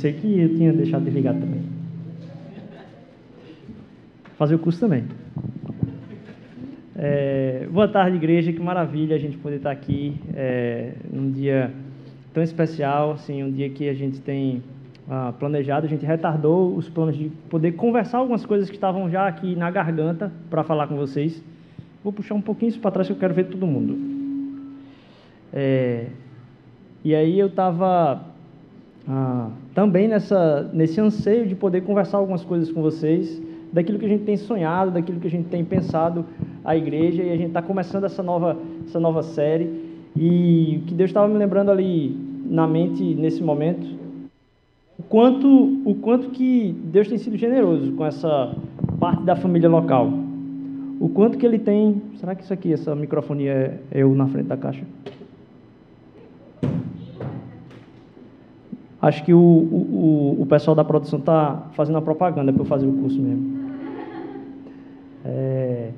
Pensei que eu tinha deixado desligado também. Fazer o curso também. É, boa tarde, igreja. Que maravilha a gente poder estar aqui é, num dia tão especial, assim, um dia que a gente tem ah, planejado. A gente retardou os planos de poder conversar algumas coisas que estavam já aqui na garganta para falar com vocês. Vou puxar um pouquinho isso para trás que eu quero ver todo mundo. É, e aí eu estava ah, também nessa, nesse anseio de poder conversar algumas coisas com vocês, daquilo que a gente tem sonhado, daquilo que a gente tem pensado a igreja, e a gente está começando essa nova, essa nova série. E o que Deus estava me lembrando ali na mente nesse momento, o quanto, o quanto que Deus tem sido generoso com essa parte da família local. O quanto que ele tem. Será que isso aqui, essa microfonia é eu na frente da caixa? Acho que o, o, o pessoal da produção está fazendo a propaganda para eu fazer o curso mesmo. É,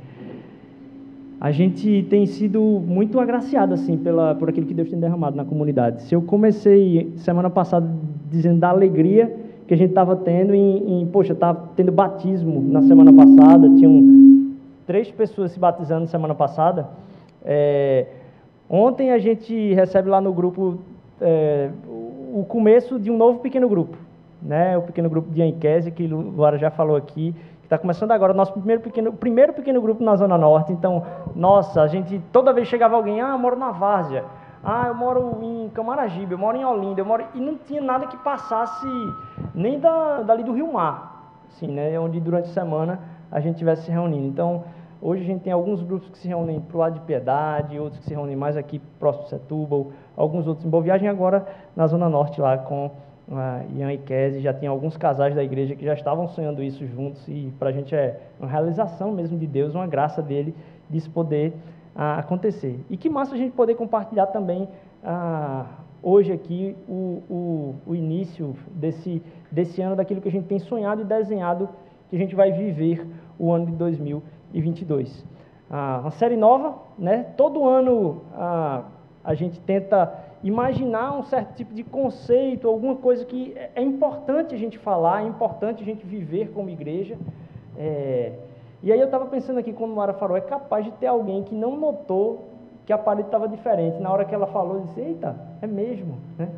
a gente tem sido muito agraciado assim pela, por aquilo que Deus tem derramado na comunidade. Se eu comecei semana passada dizendo da alegria que a gente estava tendo em, em poxa, estava tendo batismo na semana passada, tinham três pessoas se batizando semana passada. É, ontem a gente recebe lá no grupo é, o começo de um novo pequeno grupo, né? O pequeno grupo de Anquese, que o Luara já falou aqui, que está começando agora o nosso primeiro pequeno, primeiro pequeno grupo na Zona Norte. Então, nossa, a gente, toda vez chegava alguém, ah, eu moro na Várzea, ah, eu moro em Camaragibe, eu moro em Olinda, eu moro... E não tinha nada que passasse nem da, dali do Rio Mar, assim, né? Onde durante a semana a gente estivesse se reunindo. Então, Hoje a gente tem alguns grupos que se reúnem para o lado de Piedade, outros que se reúnem mais aqui próximo de Setúbal, alguns outros em Boa Viagem, agora na Zona Norte lá com uh, Ian e Kese, já tem alguns casais da igreja que já estavam sonhando isso juntos e para a gente é uma realização mesmo de Deus, uma graça dele disso poder uh, acontecer. E que massa a gente poder compartilhar também uh, hoje aqui o, o, o início desse, desse ano, daquilo que a gente tem sonhado e desenhado que a gente vai viver o ano de 2020 2022. Ah, uma série nova, né? Todo ano ah, a gente tenta imaginar um certo tipo de conceito, alguma coisa que é, é importante a gente falar, é importante a gente viver como igreja. É... E aí eu estava pensando aqui, quando Mara falou, é capaz de ter alguém que não notou que a parede estava diferente. Na hora que ela falou, eu disse, eita, é mesmo. Né?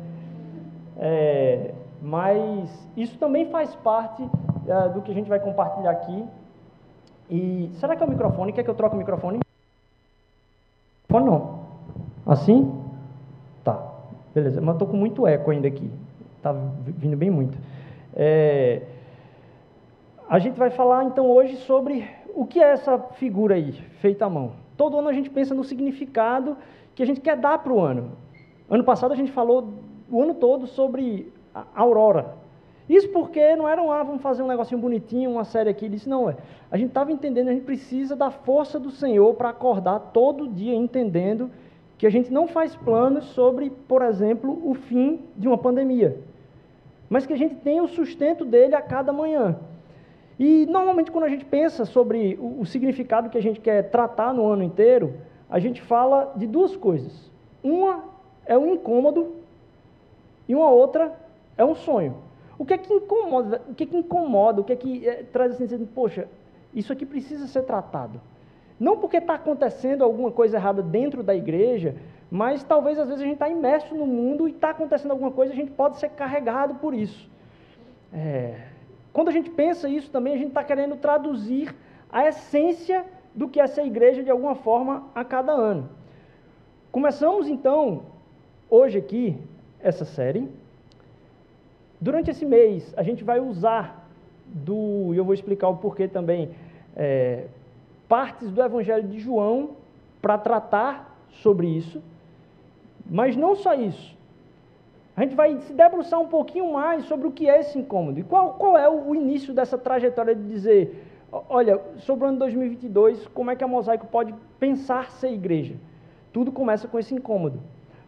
É... Mas isso também faz parte uh, do que a gente vai compartilhar aqui. E será que é o microfone? Quer que eu troque o microfone? Microfone não. Assim? Tá. Beleza. Mas estou com muito eco ainda aqui. Está vindo bem muito. É... A gente vai falar então hoje sobre o que é essa figura aí, feita à mão. Todo ano a gente pensa no significado que a gente quer dar para o ano. Ano passado a gente falou o ano todo sobre a aurora, isso porque não era um, ah, vamos fazer um negocinho bonitinho, uma série aqui. Ele disse, não, é. A gente estava entendendo, a gente precisa da força do Senhor para acordar todo dia entendendo que a gente não faz planos sobre, por exemplo, o fim de uma pandemia, mas que a gente tem o sustento dele a cada manhã. E normalmente quando a gente pensa sobre o, o significado que a gente quer tratar no ano inteiro, a gente fala de duas coisas. Uma é um incômodo e uma outra é um sonho. O que é que incomoda? O que é que incomoda? O que é que é, traz assim, assim, poxa, isso aqui precisa ser tratado. Não porque está acontecendo alguma coisa errada dentro da igreja, mas talvez às vezes a gente está imerso no mundo e está acontecendo alguma coisa, a gente pode ser carregado por isso. É, quando a gente pensa isso também, a gente está querendo traduzir a essência do que é ser igreja de alguma forma a cada ano. Começamos então, hoje aqui, essa série, Durante esse mês, a gente vai usar do, e eu vou explicar o porquê também, é, partes do Evangelho de João para tratar sobre isso, mas não só isso. A gente vai se debruçar um pouquinho mais sobre o que é esse incômodo e qual, qual é o, início dessa trajetória de dizer, olha, sobre o ano 2022, como é que a Mosaico pode pensar ser igreja? Tudo começa com esse incômodo.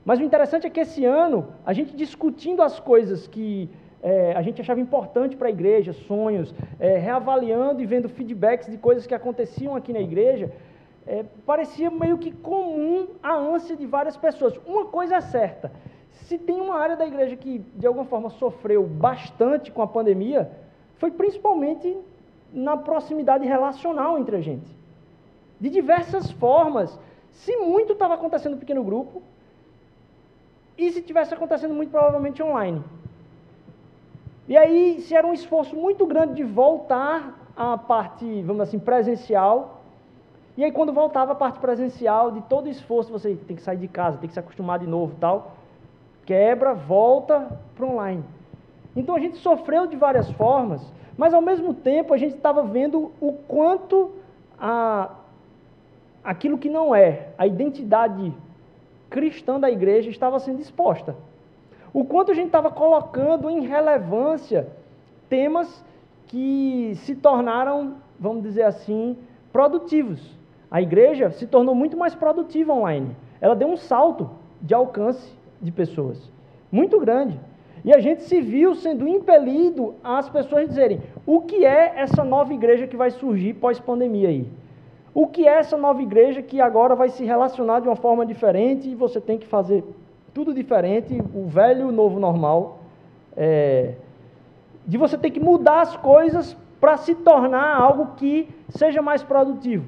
Mas o interessante é que esse ano, a gente discutindo as coisas que é, a gente achava importante para a igreja, sonhos, é, reavaliando e vendo feedbacks de coisas que aconteciam aqui na igreja, é, parecia meio que comum a ânsia de várias pessoas. Uma coisa é certa: se tem uma área da igreja que de alguma forma sofreu bastante com a pandemia, foi principalmente na proximidade relacional entre a gente. De diversas formas. Se muito estava acontecendo no pequeno grupo, e se tivesse acontecendo muito provavelmente online. E aí, se era um esforço muito grande de voltar à parte, vamos assim, presencial, e aí quando voltava a parte presencial, de todo esforço, você tem que sair de casa, tem que se acostumar de novo tal, quebra, volta para online. Então a gente sofreu de várias formas, mas ao mesmo tempo a gente estava vendo o quanto a, aquilo que não é a identidade cristã da igreja estava sendo exposta. O quanto a gente estava colocando em relevância temas que se tornaram, vamos dizer assim, produtivos. A igreja se tornou muito mais produtiva online. Ela deu um salto de alcance de pessoas, muito grande. E a gente se viu sendo impelido às pessoas dizerem: o que é essa nova igreja que vai surgir pós-pandemia aí? O que é essa nova igreja que agora vai se relacionar de uma forma diferente e você tem que fazer tudo diferente, o velho e o novo normal, é, de você ter que mudar as coisas para se tornar algo que seja mais produtivo.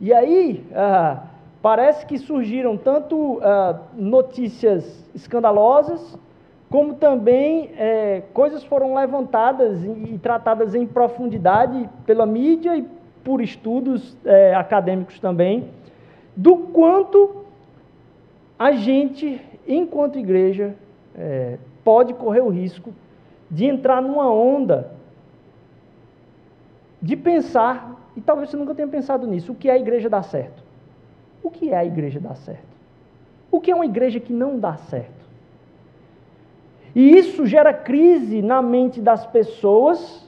E aí, ah, parece que surgiram tanto ah, notícias escandalosas, como também é, coisas foram levantadas e, e tratadas em profundidade pela mídia e por estudos é, acadêmicos também, do quanto a gente, enquanto igreja, é, pode correr o risco de entrar numa onda de pensar, e talvez você nunca tenha pensado nisso, o que é a igreja dar certo? O que é a igreja dar certo? O que é uma igreja que não dá certo? E isso gera crise na mente das pessoas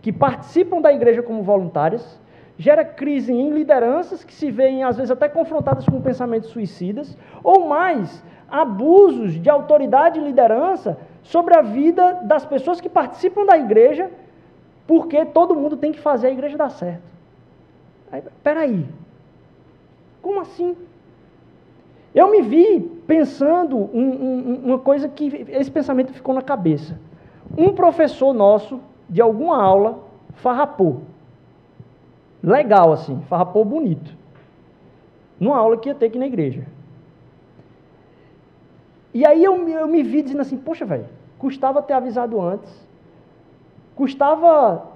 que participam da igreja como voluntárias, gera crise em lideranças que se veem, às vezes, até confrontadas com pensamentos suicidas, ou mais, abusos de autoridade e liderança sobre a vida das pessoas que participam da igreja, porque todo mundo tem que fazer a igreja dar certo. Aí, peraí, como assim? Eu me vi pensando um, um, uma coisa que esse pensamento ficou na cabeça. Um professor nosso, de alguma aula, farrapou legal assim, farrapou bonito. Numa aula que ia ter aqui na igreja. E aí eu, eu me vi dizendo assim, poxa, velho, custava ter avisado antes. Custava,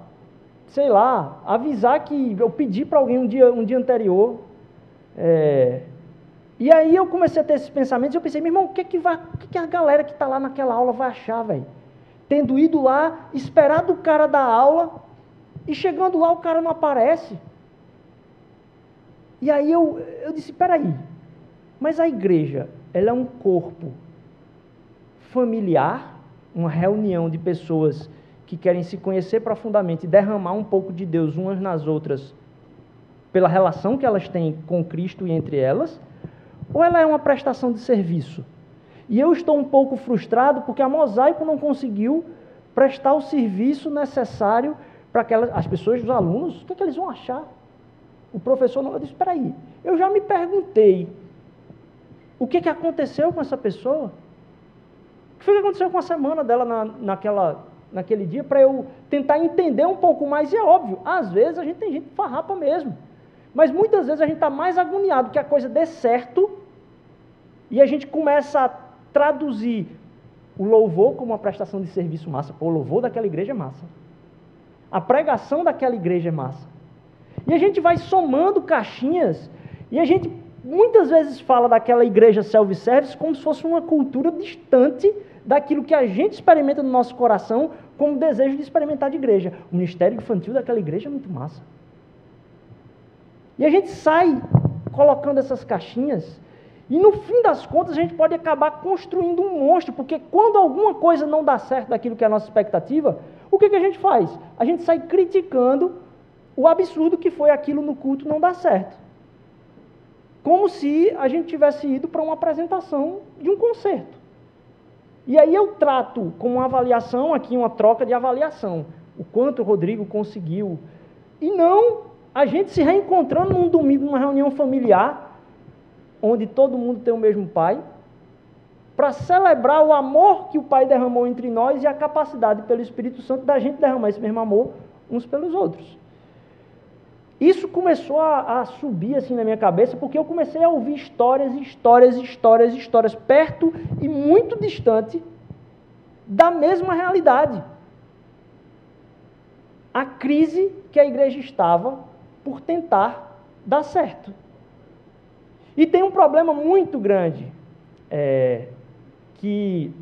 sei lá, avisar que eu pedi para alguém um dia, um dia anterior. É, e aí eu comecei a ter esses pensamentos e eu pensei, meu irmão, o que, que, vai, o que, que a galera que está lá naquela aula vai achar, velho? Tendo ido lá, esperado o cara da aula, e chegando lá, o cara não aparece. E aí eu, eu disse: peraí, mas a igreja, ela é um corpo familiar, uma reunião de pessoas que querem se conhecer profundamente e derramar um pouco de Deus umas nas outras, pela relação que elas têm com Cristo e entre elas, ou ela é uma prestação de serviço? E eu estou um pouco frustrado porque a Mosaico não conseguiu prestar o serviço necessário para aquelas, as pessoas, os alunos, o que, é que eles vão achar? O professor não, eu disse, espera aí, eu já me perguntei, o que, que aconteceu com essa pessoa? O que foi que aconteceu com a semana dela na, naquela, naquele dia, para eu tentar entender um pouco mais, e é óbvio, às vezes a gente tem gente farrapa mesmo, mas muitas vezes a gente está mais agoniado que a coisa dê certo, e a gente começa a traduzir o louvor como uma prestação de serviço massa, pô, o louvor daquela igreja é massa. A pregação daquela igreja é massa. E a gente vai somando caixinhas e a gente muitas vezes fala daquela igreja self-service como se fosse uma cultura distante daquilo que a gente experimenta no nosso coração como desejo de experimentar de igreja. O ministério infantil daquela igreja é muito massa. E a gente sai colocando essas caixinhas e no fim das contas a gente pode acabar construindo um monstro, porque quando alguma coisa não dá certo daquilo que é a nossa expectativa, o que, que a gente faz? A gente sai criticando o absurdo que foi aquilo no culto não dar certo. Como se a gente tivesse ido para uma apresentação de um concerto. E aí eu trato como uma avaliação aqui, uma troca de avaliação. O quanto o Rodrigo conseguiu. E não a gente se reencontrando num domingo, numa reunião familiar, onde todo mundo tem o mesmo pai, para celebrar o amor que o Pai derramou entre nós e a capacidade pelo Espírito Santo da gente derramar esse mesmo amor uns pelos outros. Isso começou a, a, subir assim na minha cabeça porque eu comecei a ouvir histórias, histórias, histórias, histórias perto e muito distante da mesma realidade. A crise que a igreja estava por tentar dar certo. E tem um problema muito grande é, que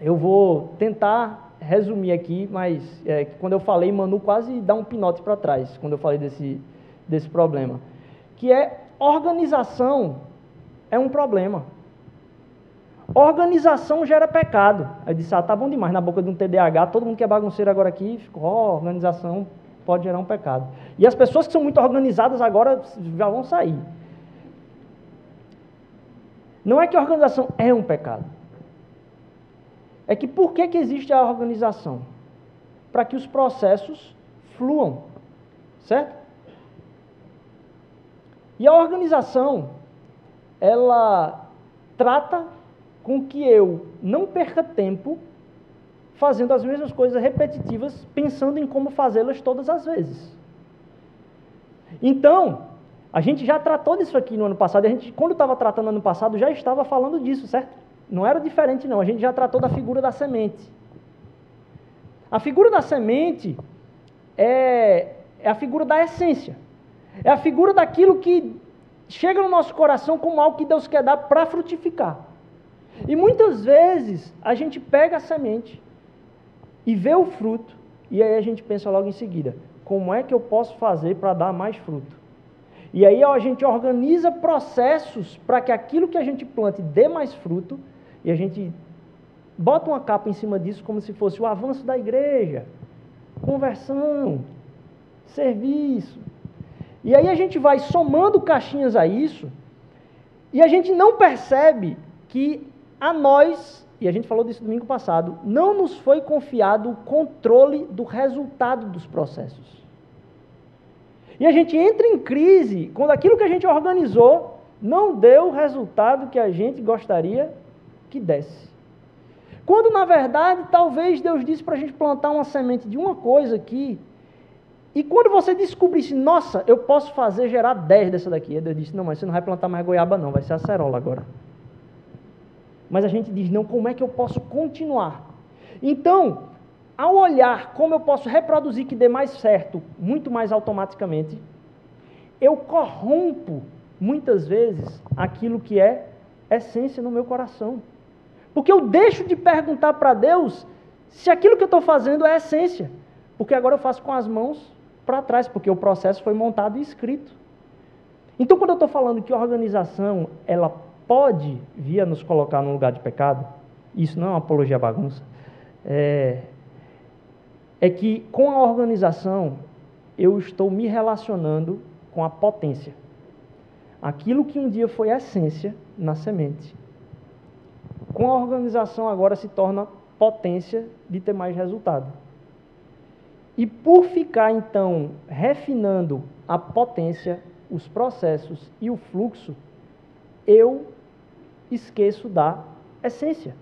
eu vou tentar resumir aqui, mas é, quando eu falei, Manu quase dá um pinote para trás, quando eu falei desse, desse problema. Que é organização é um problema. Organização gera pecado. Aí disse, ah, tá bom demais, na boca de um TDAH, todo mundo que é bagunceiro agora aqui, ficou, oh, organização pode gerar um pecado. E as pessoas que são muito organizadas agora já vão sair. Não é que organização é um pecado é que por que, que existe a organização? Para que os processos fluam, certo? E a organização, ela trata com que eu não perca tempo fazendo as mesmas coisas repetitivas, pensando em como fazê-las todas as vezes. Então, a gente já tratou disso aqui no ano passado, a gente, quando estava tratando no ano passado, já estava falando disso, certo? Não era diferente, não. A gente já tratou da figura da semente. A figura da semente é, é a figura da essência. É a figura daquilo que chega no nosso coração como algo que Deus quer dar para frutificar. E muitas vezes a gente pega a semente e vê o fruto, e aí a gente pensa logo em seguida: como é que eu posso fazer para dar mais fruto? E aí a gente organiza processos para que aquilo que a gente plante dê mais fruto, e a gente bota uma capa em cima disso como se fosse o avanço da igreja, conversão, serviço. E aí a gente vai somando caixinhas a isso, e a gente não percebe que a nós, e a gente falou disso domingo passado, não nos foi confiado o controle do resultado dos processos. E a gente entra em crise quando aquilo que a gente organizou não deu o resultado que a gente gostaria que desce. Quando na verdade, talvez Deus disse para a gente plantar uma semente de uma coisa aqui, e quando você descobrisse, nossa, eu posso fazer gerar 10 dessa daqui, Deus disse, não, mas você não vai plantar mais goiaba não, vai ser acerola agora. Mas a gente diz, não, como é que eu posso continuar? Então, ao olhar como eu posso reproduzir que dê mais certo, muito mais automaticamente, eu corrompo muitas vezes aquilo que é essência no meu coração. Porque eu deixo de perguntar para Deus se aquilo que eu estou fazendo é essência. Porque agora eu faço com as mãos para trás, porque o processo foi montado e escrito. Então, quando eu estou falando que a organização ela pode vir a nos colocar num lugar de pecado, isso não é uma apologia à bagunça, é, é que com a organização eu estou me relacionando com a potência. Aquilo que um dia foi essência na semente com a organização agora se torna potência de ter mais resultado. E por ficar então refinando a potência, os processos e o fluxo, eu esqueço da essência.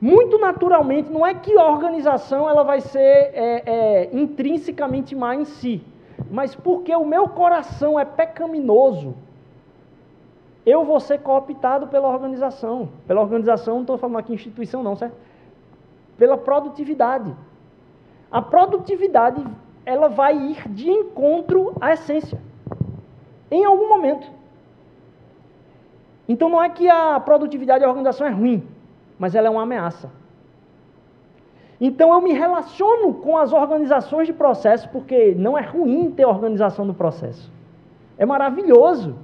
Muito naturalmente, não é que a organização ela vai ser é, é, intrinsecamente má em si, mas porque o meu coração é pecaminoso, eu vou ser cooptado pela organização. Pela organização, não estou falando aqui instituição, não, certo? Pela produtividade. A produtividade, ela vai ir de encontro à essência. Em algum momento. Então não é que a produtividade da organização é ruim, mas ela é uma ameaça. Então eu me relaciono com as organizações de processo, porque não é ruim ter organização do processo. É maravilhoso.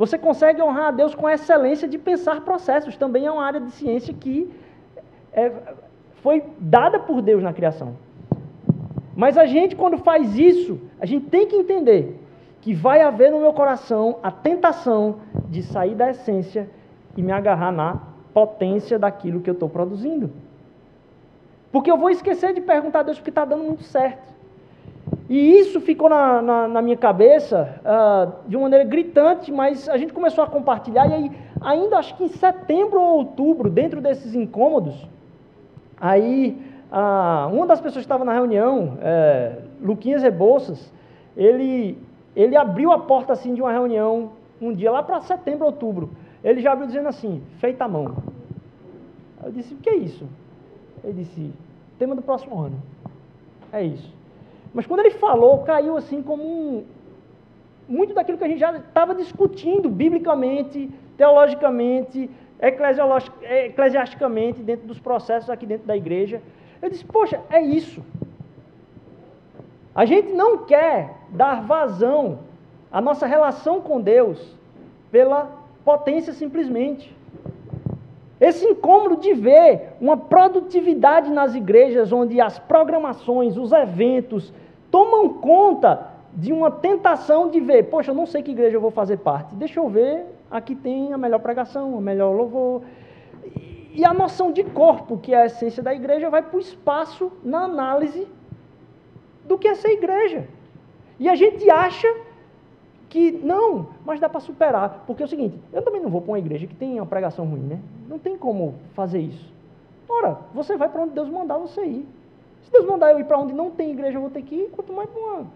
Você consegue honrar a Deus com a excelência de pensar processos. Também é uma área de ciência que é, foi dada por Deus na criação. Mas a gente, quando faz isso, a gente tem que entender que vai haver no meu coração a tentação de sair da essência e me agarrar na potência daquilo que eu estou produzindo. Porque eu vou esquecer de perguntar a Deus porque está dando muito certo. E isso ficou na, na, na minha cabeça uh, de uma maneira gritante, mas a gente começou a compartilhar e aí ainda acho que em setembro ou outubro, dentro desses incômodos, aí ah, uma das pessoas que estava na reunião, é, Luquinhas Rebouças, ele, ele abriu a porta assim de uma reunião um dia lá para setembro, outubro. Ele já abriu dizendo assim, feita a mão. Eu disse, o que é isso? Ele disse, tema do próximo ano. É isso. Mas quando ele falou, caiu assim como um, muito daquilo que a gente já estava discutindo biblicamente, teologicamente, eclesiasticamente, dentro dos processos aqui dentro da igreja. Eu disse, poxa, é isso. A gente não quer dar vazão à nossa relação com Deus pela potência simplesmente. Esse incômodo de ver uma produtividade nas igrejas onde as programações, os eventos tomam conta de uma tentação de ver, poxa, eu não sei que igreja eu vou fazer parte. Deixa eu ver, aqui tem a melhor pregação, o melhor louvor. E a noção de corpo, que é a essência da igreja, vai para o espaço na análise do que é ser igreja. E a gente acha que não, mas dá para superar. Porque é o seguinte, eu também não vou para uma igreja que tem uma pregação ruim, né? Não tem como fazer isso. Ora, você vai para onde Deus mandar você ir. Se Deus mandar eu ir para onde não tem igreja, eu vou ter que ir, quanto mais para uma.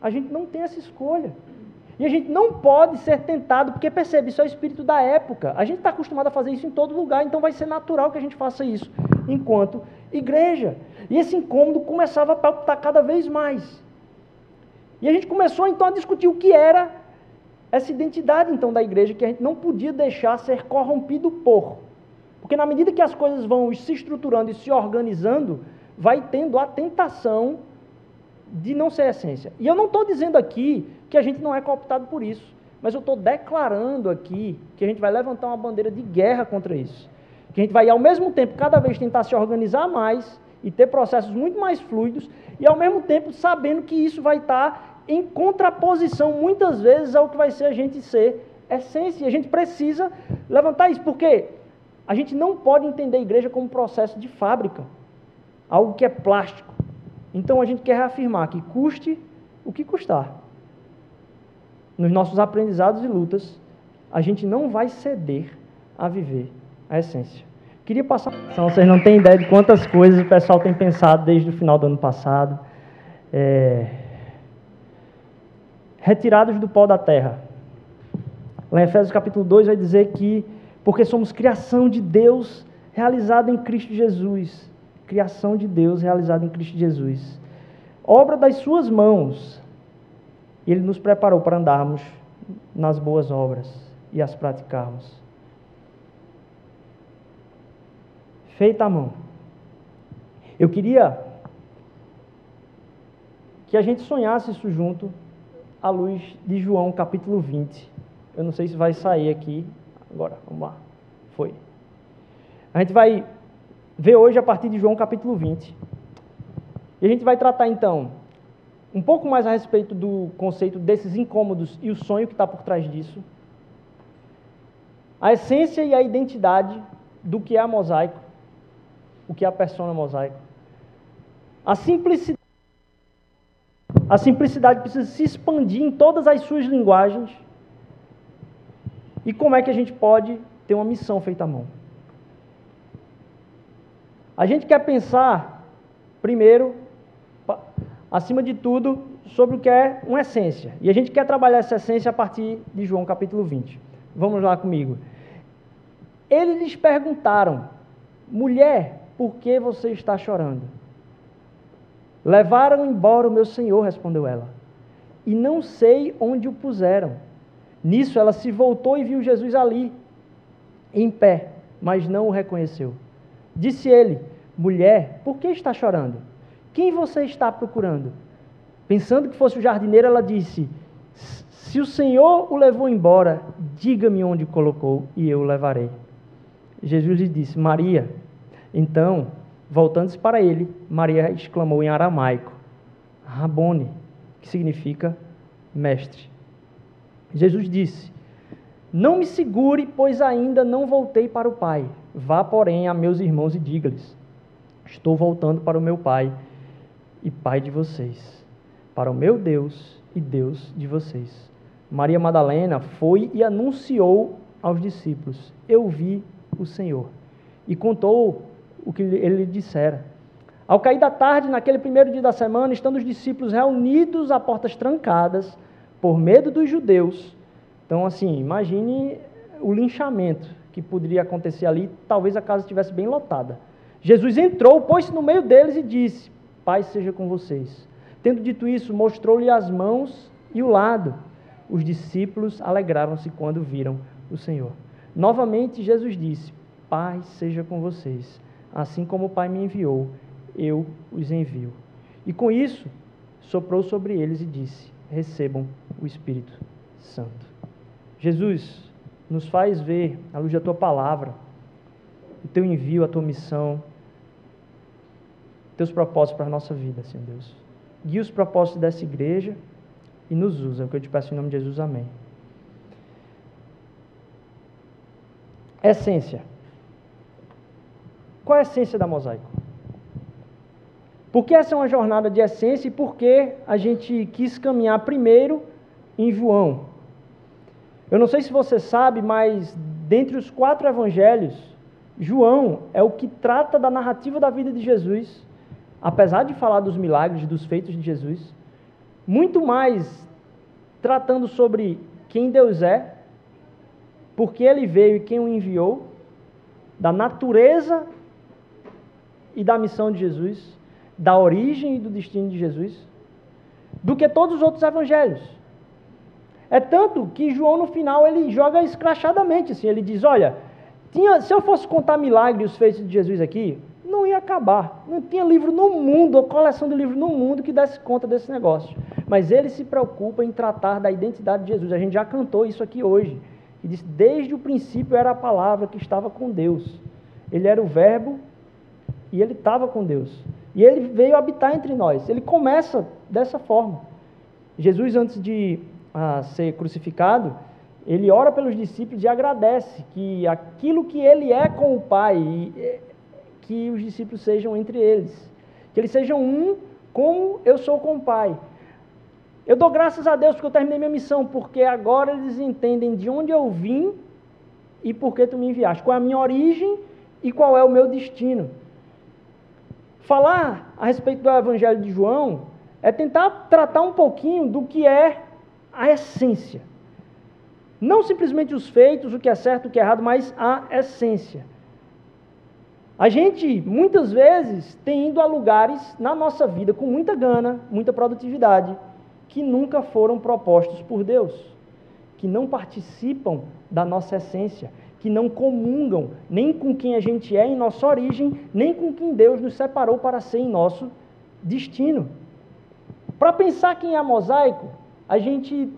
A gente não tem essa escolha. E a gente não pode ser tentado, porque percebe, isso é o espírito da época. A gente está acostumado a fazer isso em todo lugar, então vai ser natural que a gente faça isso enquanto igreja. E esse incômodo começava a palpitar cada vez mais. E a gente começou então a discutir o que era essa identidade então da igreja que a gente não podia deixar ser corrompido por. Porque na medida que as coisas vão se estruturando e se organizando, vai tendo a tentação de não ser essência. E eu não estou dizendo aqui que a gente não é cooptado por isso, mas eu estou declarando aqui que a gente vai levantar uma bandeira de guerra contra isso. Que a gente vai, ao mesmo tempo, cada vez tentar se organizar mais e ter processos muito mais fluidos, e ao mesmo tempo sabendo que isso vai estar em contraposição, muitas vezes, ao que vai ser a gente ser essência. E a gente precisa levantar isso, porque a gente não pode entender a igreja como processo de fábrica, algo que é plástico. Então a gente quer reafirmar que custe o que custar. Nos nossos aprendizados e lutas, a gente não vai ceder a viver a essência. Queria passar. Então, vocês não têm ideia de quantas coisas o pessoal tem pensado desde o final do ano passado. É... Retirados do pó da terra. Lá em Efésios capítulo 2 vai dizer que, porque somos criação de Deus realizada em Cristo Jesus. Criação de Deus realizada em Cristo Jesus. Obra das suas mãos. Ele nos preparou para andarmos nas boas obras e as praticarmos. Feita à mão. Eu queria que a gente sonhasse isso junto à luz de João capítulo 20. Eu não sei se vai sair aqui. Agora, vamos lá. Foi. A gente vai ver hoje a partir de João capítulo 20. E a gente vai tratar então um pouco mais a respeito do conceito desses incômodos e o sonho que está por trás disso. A essência e a identidade do que é a mosaico o que é a persona mosaico. A simplicidade, a simplicidade precisa se expandir em todas as suas linguagens. E como é que a gente pode ter uma missão feita à mão? A gente quer pensar, primeiro, acima de tudo, sobre o que é uma essência. E a gente quer trabalhar essa essência a partir de João capítulo 20. Vamos lá comigo. Eles lhes perguntaram, mulher, por que você está chorando? Levaram embora o meu senhor, respondeu ela, e não sei onde o puseram. Nisso ela se voltou e viu Jesus ali, em pé, mas não o reconheceu. Disse ele: Mulher, por que está chorando? Quem você está procurando? Pensando que fosse o jardineiro, ela disse: Se o Senhor o levou embora, diga-me onde colocou e eu o levarei. Jesus lhe disse: Maria. Então, voltando-se para ele, Maria exclamou em aramaico: Rabone, que significa mestre. Jesus disse: Não me segure, pois ainda não voltei para o Pai. Vá, porém, a meus irmãos e diga-lhes: Estou voltando para o meu Pai e Pai de vocês, para o meu Deus e Deus de vocês. Maria Madalena foi e anunciou aos discípulos: Eu vi o Senhor. E contou o que ele lhe dissera. Ao cair da tarde, naquele primeiro dia da semana, estando os discípulos reunidos a portas trancadas, por medo dos judeus. Então, assim, imagine o linchamento que poderia acontecer ali, talvez a casa estivesse bem lotada. Jesus entrou, pôs-se no meio deles e disse: Paz seja com vocês. Tendo dito isso, mostrou-lhe as mãos e o lado. Os discípulos alegraram-se quando viram o Senhor. Novamente, Jesus disse: Paz seja com vocês. Assim como o Pai me enviou, eu os envio. E com isso, soprou sobre eles e disse: Recebam o Espírito Santo. Jesus nos faz ver, à luz da tua palavra, o teu envio, a tua missão, teus propósitos para a nossa vida, Senhor Deus. Guia os propósitos dessa igreja e nos usa. É o que eu te peço em nome de Jesus. Amém. Essência. Qual é a essência da mosaico? Porque essa é uma jornada de essência e porque a gente quis caminhar primeiro em João. Eu não sei se você sabe, mas dentre os quatro evangelhos, João é o que trata da narrativa da vida de Jesus, apesar de falar dos milagres, dos feitos de Jesus, muito mais tratando sobre quem Deus é, por que ele veio e quem o enviou, da natureza e da missão de Jesus, da origem e do destino de Jesus, do que todos os outros evangelhos. É tanto que João no final ele joga escrachadamente assim, ele diz: "Olha, tinha, se eu fosse contar milagres os feitos de Jesus aqui, não ia acabar. Não tinha livro no mundo, ou coleção de livros no mundo que desse conta desse negócio. Mas ele se preocupa em tratar da identidade de Jesus. A gente já cantou isso aqui hoje. E disse: desde o princípio era a palavra que estava com Deus. Ele era o Verbo e ele estava com Deus. E ele veio habitar entre nós. Ele começa dessa forma. Jesus, antes de ah, ser crucificado, ele ora pelos discípulos e agradece que aquilo que ele é com o Pai, que os discípulos sejam entre eles. Que eles sejam um como eu sou com o Pai. Eu dou graças a Deus porque eu terminei minha missão, porque agora eles entendem de onde eu vim e por que tu me enviaste, qual é a minha origem e qual é o meu destino. Falar a respeito do Evangelho de João é tentar tratar um pouquinho do que é a essência. Não simplesmente os feitos, o que é certo, o que é errado, mas a essência. A gente, muitas vezes, tem ido a lugares na nossa vida com muita gana, muita produtividade, que nunca foram propostos por Deus, que não participam da nossa essência, que não comungam nem com quem a gente é em nossa origem, nem com quem Deus nos separou para ser em nosso destino. Para pensar quem é mosaico, a gente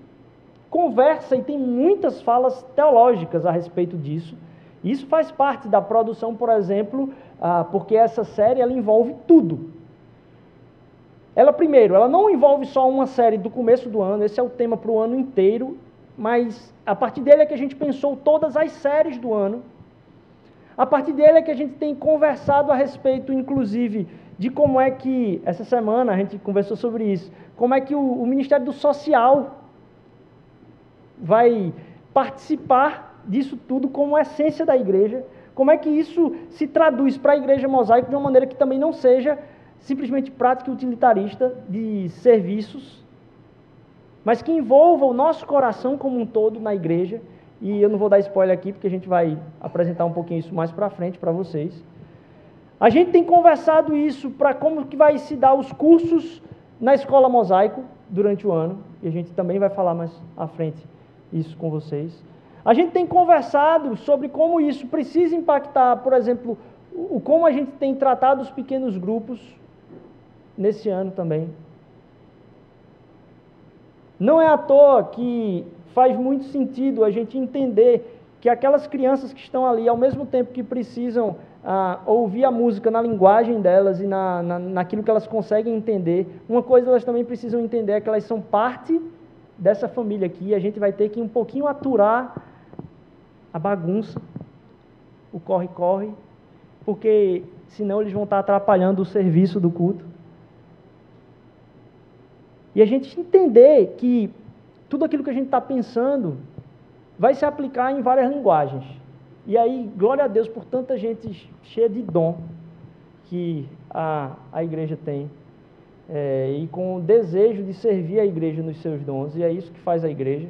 conversa e tem muitas falas teológicas a respeito disso. Isso faz parte da produção, por exemplo, ah, porque essa série ela envolve tudo. Ela, primeiro, ela não envolve só uma série do começo do ano, esse é o tema para o ano inteiro, mas a partir dele é que a gente pensou todas as séries do ano. A partir dele é que a gente tem conversado a respeito, inclusive, de como é que, essa semana a gente conversou sobre isso, como é que o, o Ministério do Social vai participar disso tudo como essência da igreja, como é que isso se traduz para a igreja mosaico de uma maneira que também não seja simplesmente prática e utilitarista de serviços, mas que envolva o nosso coração como um todo na igreja. E eu não vou dar spoiler aqui, porque a gente vai apresentar um pouquinho isso mais para frente para vocês. A gente tem conversado isso para como que vai se dar os cursos na escola mosaico durante o ano, e a gente também vai falar mais à frente isso com vocês. A gente tem conversado sobre como isso precisa impactar, por exemplo, o como a gente tem tratado os pequenos grupos nesse ano também. Não é à toa que faz muito sentido a gente entender que aquelas crianças que estão ali, ao mesmo tempo que precisam ah, ouvir a música na linguagem delas e na, na, naquilo que elas conseguem entender, uma coisa elas também precisam entender é que elas são parte dessa família aqui a gente vai ter que um pouquinho aturar a bagunça, o corre-corre, porque senão eles vão estar atrapalhando o serviço do culto. E a gente entender que tudo aquilo que a gente está pensando vai se aplicar em várias linguagens. E aí, glória a Deus por tanta gente cheia de dom que a, a igreja tem. É, e com o desejo de servir a igreja nos seus dons, e é isso que faz a igreja.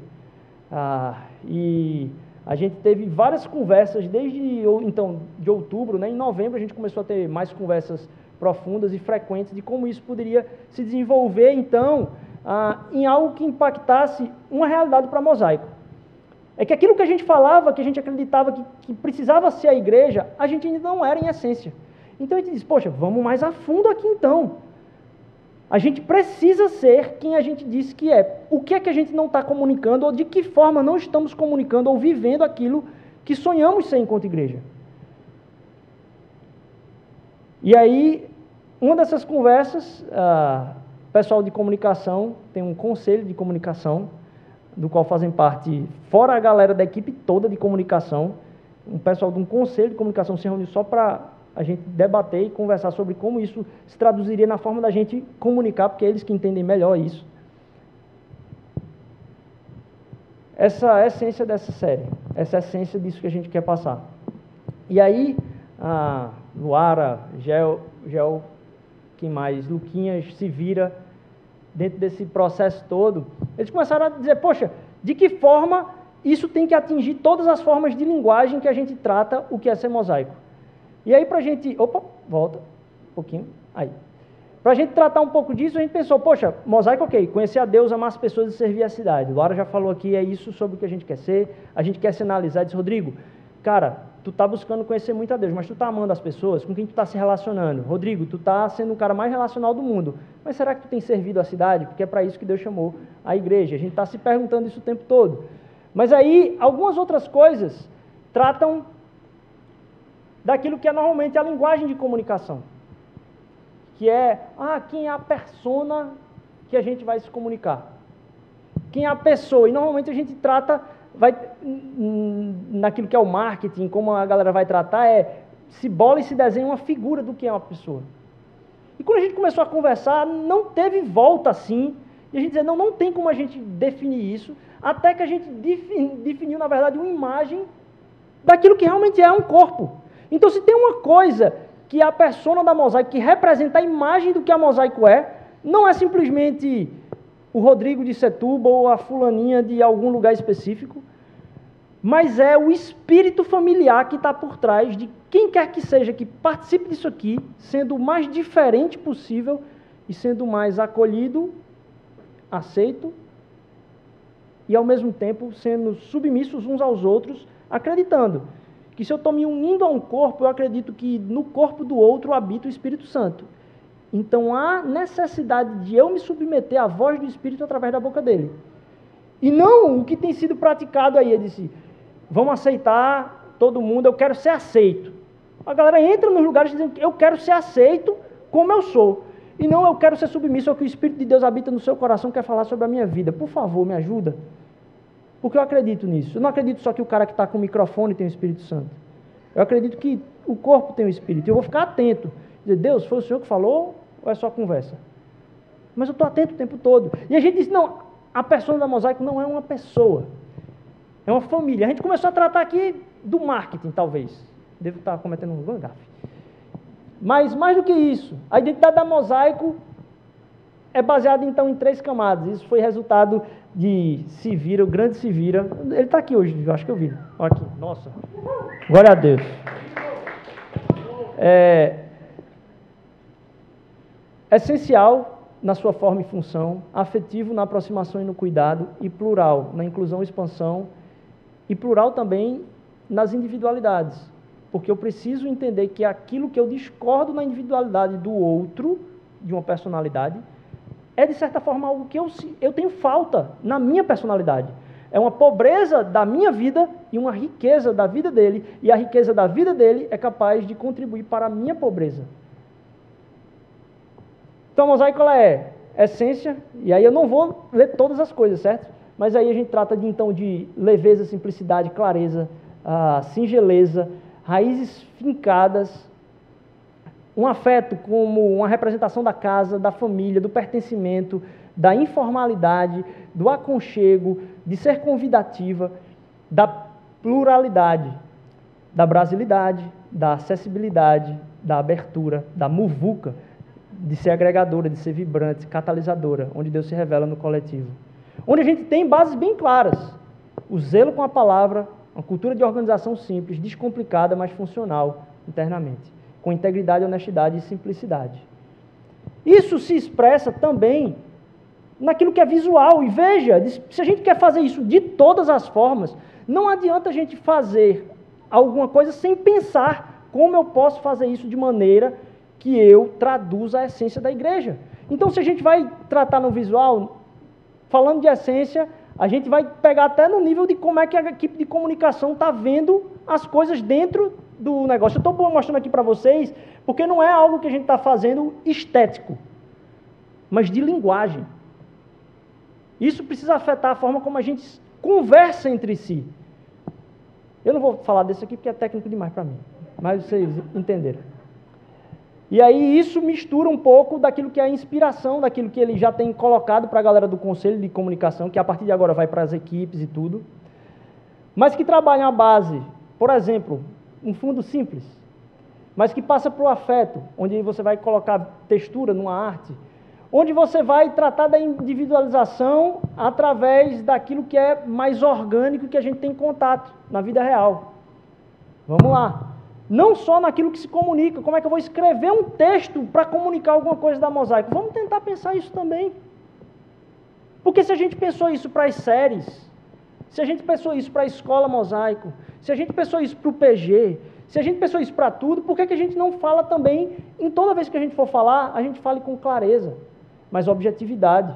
Ah, e a gente teve várias conversas desde então de outubro, né? em novembro a gente começou a ter mais conversas profundas e frequentes de como isso poderia se desenvolver então ah, em algo que impactasse uma realidade para mosaico. É que aquilo que a gente falava, que a gente acreditava que, que precisava ser a igreja, a gente ainda não era em essência. Então a gente disse, poxa, vamos mais a fundo aqui então. A gente precisa ser quem a gente disse que é. O que é que a gente não está comunicando, ou de que forma não estamos comunicando ou vivendo aquilo que sonhamos ser enquanto igreja. E aí, uma dessas conversas, ah, o pessoal de comunicação tem um conselho de comunicação, do qual fazem parte, fora a galera da equipe toda de comunicação, um pessoal de um conselho de comunicação se reuniu só para a gente debater e conversar sobre como isso se traduziria na forma da gente comunicar, porque é eles que entendem melhor isso. Essa é a essência dessa série, essa é a essência disso que a gente quer passar. E aí, a Luara, Gel, Gel, quem mais? Luquinhas se vira dentro desse processo todo. Eles começaram a dizer, poxa, de que forma isso tem que atingir todas as formas de linguagem que a gente trata o que é ser mosaico. E aí, para a gente. Opa, volta um pouquinho. Aí. Para a gente tratar um pouco disso, a gente pensou, poxa, mosaico, ok, conhecer a Deus, amar as pessoas e servir a cidade. Laura já falou aqui, é isso sobre o que a gente quer ser, a gente quer se analisar. Diz, Rodrigo, cara, tu está buscando conhecer muito a Deus, mas tu está amando as pessoas, com quem tu está se relacionando? Rodrigo, tu está sendo o cara mais relacional do mundo, mas será que tu tem servido a cidade? Porque é para isso que Deus chamou a igreja. A gente está se perguntando isso o tempo todo. Mas aí, algumas outras coisas tratam daquilo que é normalmente a linguagem de comunicação. Que é, ah, quem é a persona que a gente vai se comunicar? Quem é a pessoa? E normalmente a gente trata, vai, naquilo que é o marketing, como a galera vai tratar, é se bola e se desenha uma figura do que é uma pessoa. E quando a gente começou a conversar, não teve volta assim, e a gente dizia, não, não tem como a gente definir isso, até que a gente definiu, na verdade, uma imagem daquilo que realmente é um corpo. Então, se tem uma coisa que a persona da mosaico, que representa a imagem do que a mosaico é, não é simplesmente o Rodrigo de Setúbal ou a fulaninha de algum lugar específico, mas é o espírito familiar que está por trás de quem quer que seja que participe disso aqui, sendo o mais diferente possível e sendo mais acolhido, aceito e ao mesmo tempo sendo submissos uns aos outros, acreditando que se eu estou me unindo a um corpo, eu acredito que no corpo do outro habita o Espírito Santo. Então há necessidade de eu me submeter à voz do Espírito através da boca dele. E não o que tem sido praticado aí, ele disse, vamos aceitar todo mundo, eu quero ser aceito. A galera entra nos lugares dizendo eu quero ser aceito como eu sou. E não eu quero ser submisso ao que o Espírito de Deus habita no seu coração, quer falar sobre a minha vida. Por favor, me ajuda. Porque eu acredito nisso. Eu não acredito só que o cara que está com o microfone tem o Espírito Santo. Eu acredito que o corpo tem o Espírito. Eu vou ficar atento. Dizer, Deus, foi o Senhor que falou ou é só conversa? Mas eu estou atento o tempo todo. E a gente diz, não, a pessoa da mosaico não é uma pessoa. É uma família. A gente começou a tratar aqui do marketing, talvez. Devo estar cometendo um gafe. Mas mais do que isso, a identidade da mosaico é baseada então em três camadas. Isso foi resultado de Se Vira, o grande Se Vira. Ele está aqui hoje, eu acho que eu vi. Olha aqui, nossa. Glória a Deus. É, essencial na sua forma e função, afetivo na aproximação e no cuidado, e plural na inclusão e expansão, e plural também nas individualidades. Porque eu preciso entender que aquilo que eu discordo na individualidade do outro, de uma personalidade, é de certa forma algo que eu, eu tenho falta na minha personalidade. É uma pobreza da minha vida e uma riqueza da vida dele, e a riqueza da vida dele é capaz de contribuir para a minha pobreza. Então, mosaico ela é essência, e aí eu não vou ler todas as coisas, certo? Mas aí a gente trata de então de leveza, simplicidade, clareza, uh, singeleza, raízes fincadas, um afeto como uma representação da casa, da família, do pertencimento, da informalidade, do aconchego, de ser convidativa, da pluralidade, da brasilidade, da acessibilidade, da abertura, da muvuca, de ser agregadora, de ser vibrante, catalisadora, onde Deus se revela no coletivo. Onde a gente tem bases bem claras. O zelo com a palavra, uma cultura de organização simples, descomplicada, mas funcional internamente, com integridade, honestidade e simplicidade. Isso se expressa também naquilo que é visual. E veja, se a gente quer fazer isso de todas as formas, não adianta a gente fazer alguma coisa sem pensar como eu posso fazer isso de maneira que eu traduza a essência da igreja. Então, se a gente vai tratar no visual, falando de essência, a gente vai pegar até no nível de como é que a equipe de comunicação está vendo as coisas dentro do negócio. Eu estou mostrando aqui para vocês, porque não é algo que a gente está fazendo estético, mas de linguagem. Isso precisa afetar a forma como a gente conversa entre si. Eu não vou falar desse aqui porque é técnico demais para mim, mas vocês entenderam. E aí isso mistura um pouco daquilo que é a inspiração, daquilo que ele já tem colocado para a galera do conselho de comunicação, que a partir de agora vai para as equipes e tudo, mas que trabalham a base, por exemplo, um fundo simples, mas que passa para o afeto, onde você vai colocar textura numa arte, onde você vai tratar da individualização através daquilo que é mais orgânico que a gente tem contato na vida real. Vamos lá. Não só naquilo que se comunica, como é que eu vou escrever um texto para comunicar alguma coisa da mosaico? Vamos tentar pensar isso também. Porque se a gente pensou isso para as séries, se a gente pensou isso para a escola mosaico, se a gente pensou isso para o PG, se a gente pensou isso para tudo, por que, que a gente não fala também, em toda vez que a gente for falar, a gente fale com clareza? mas objetividade.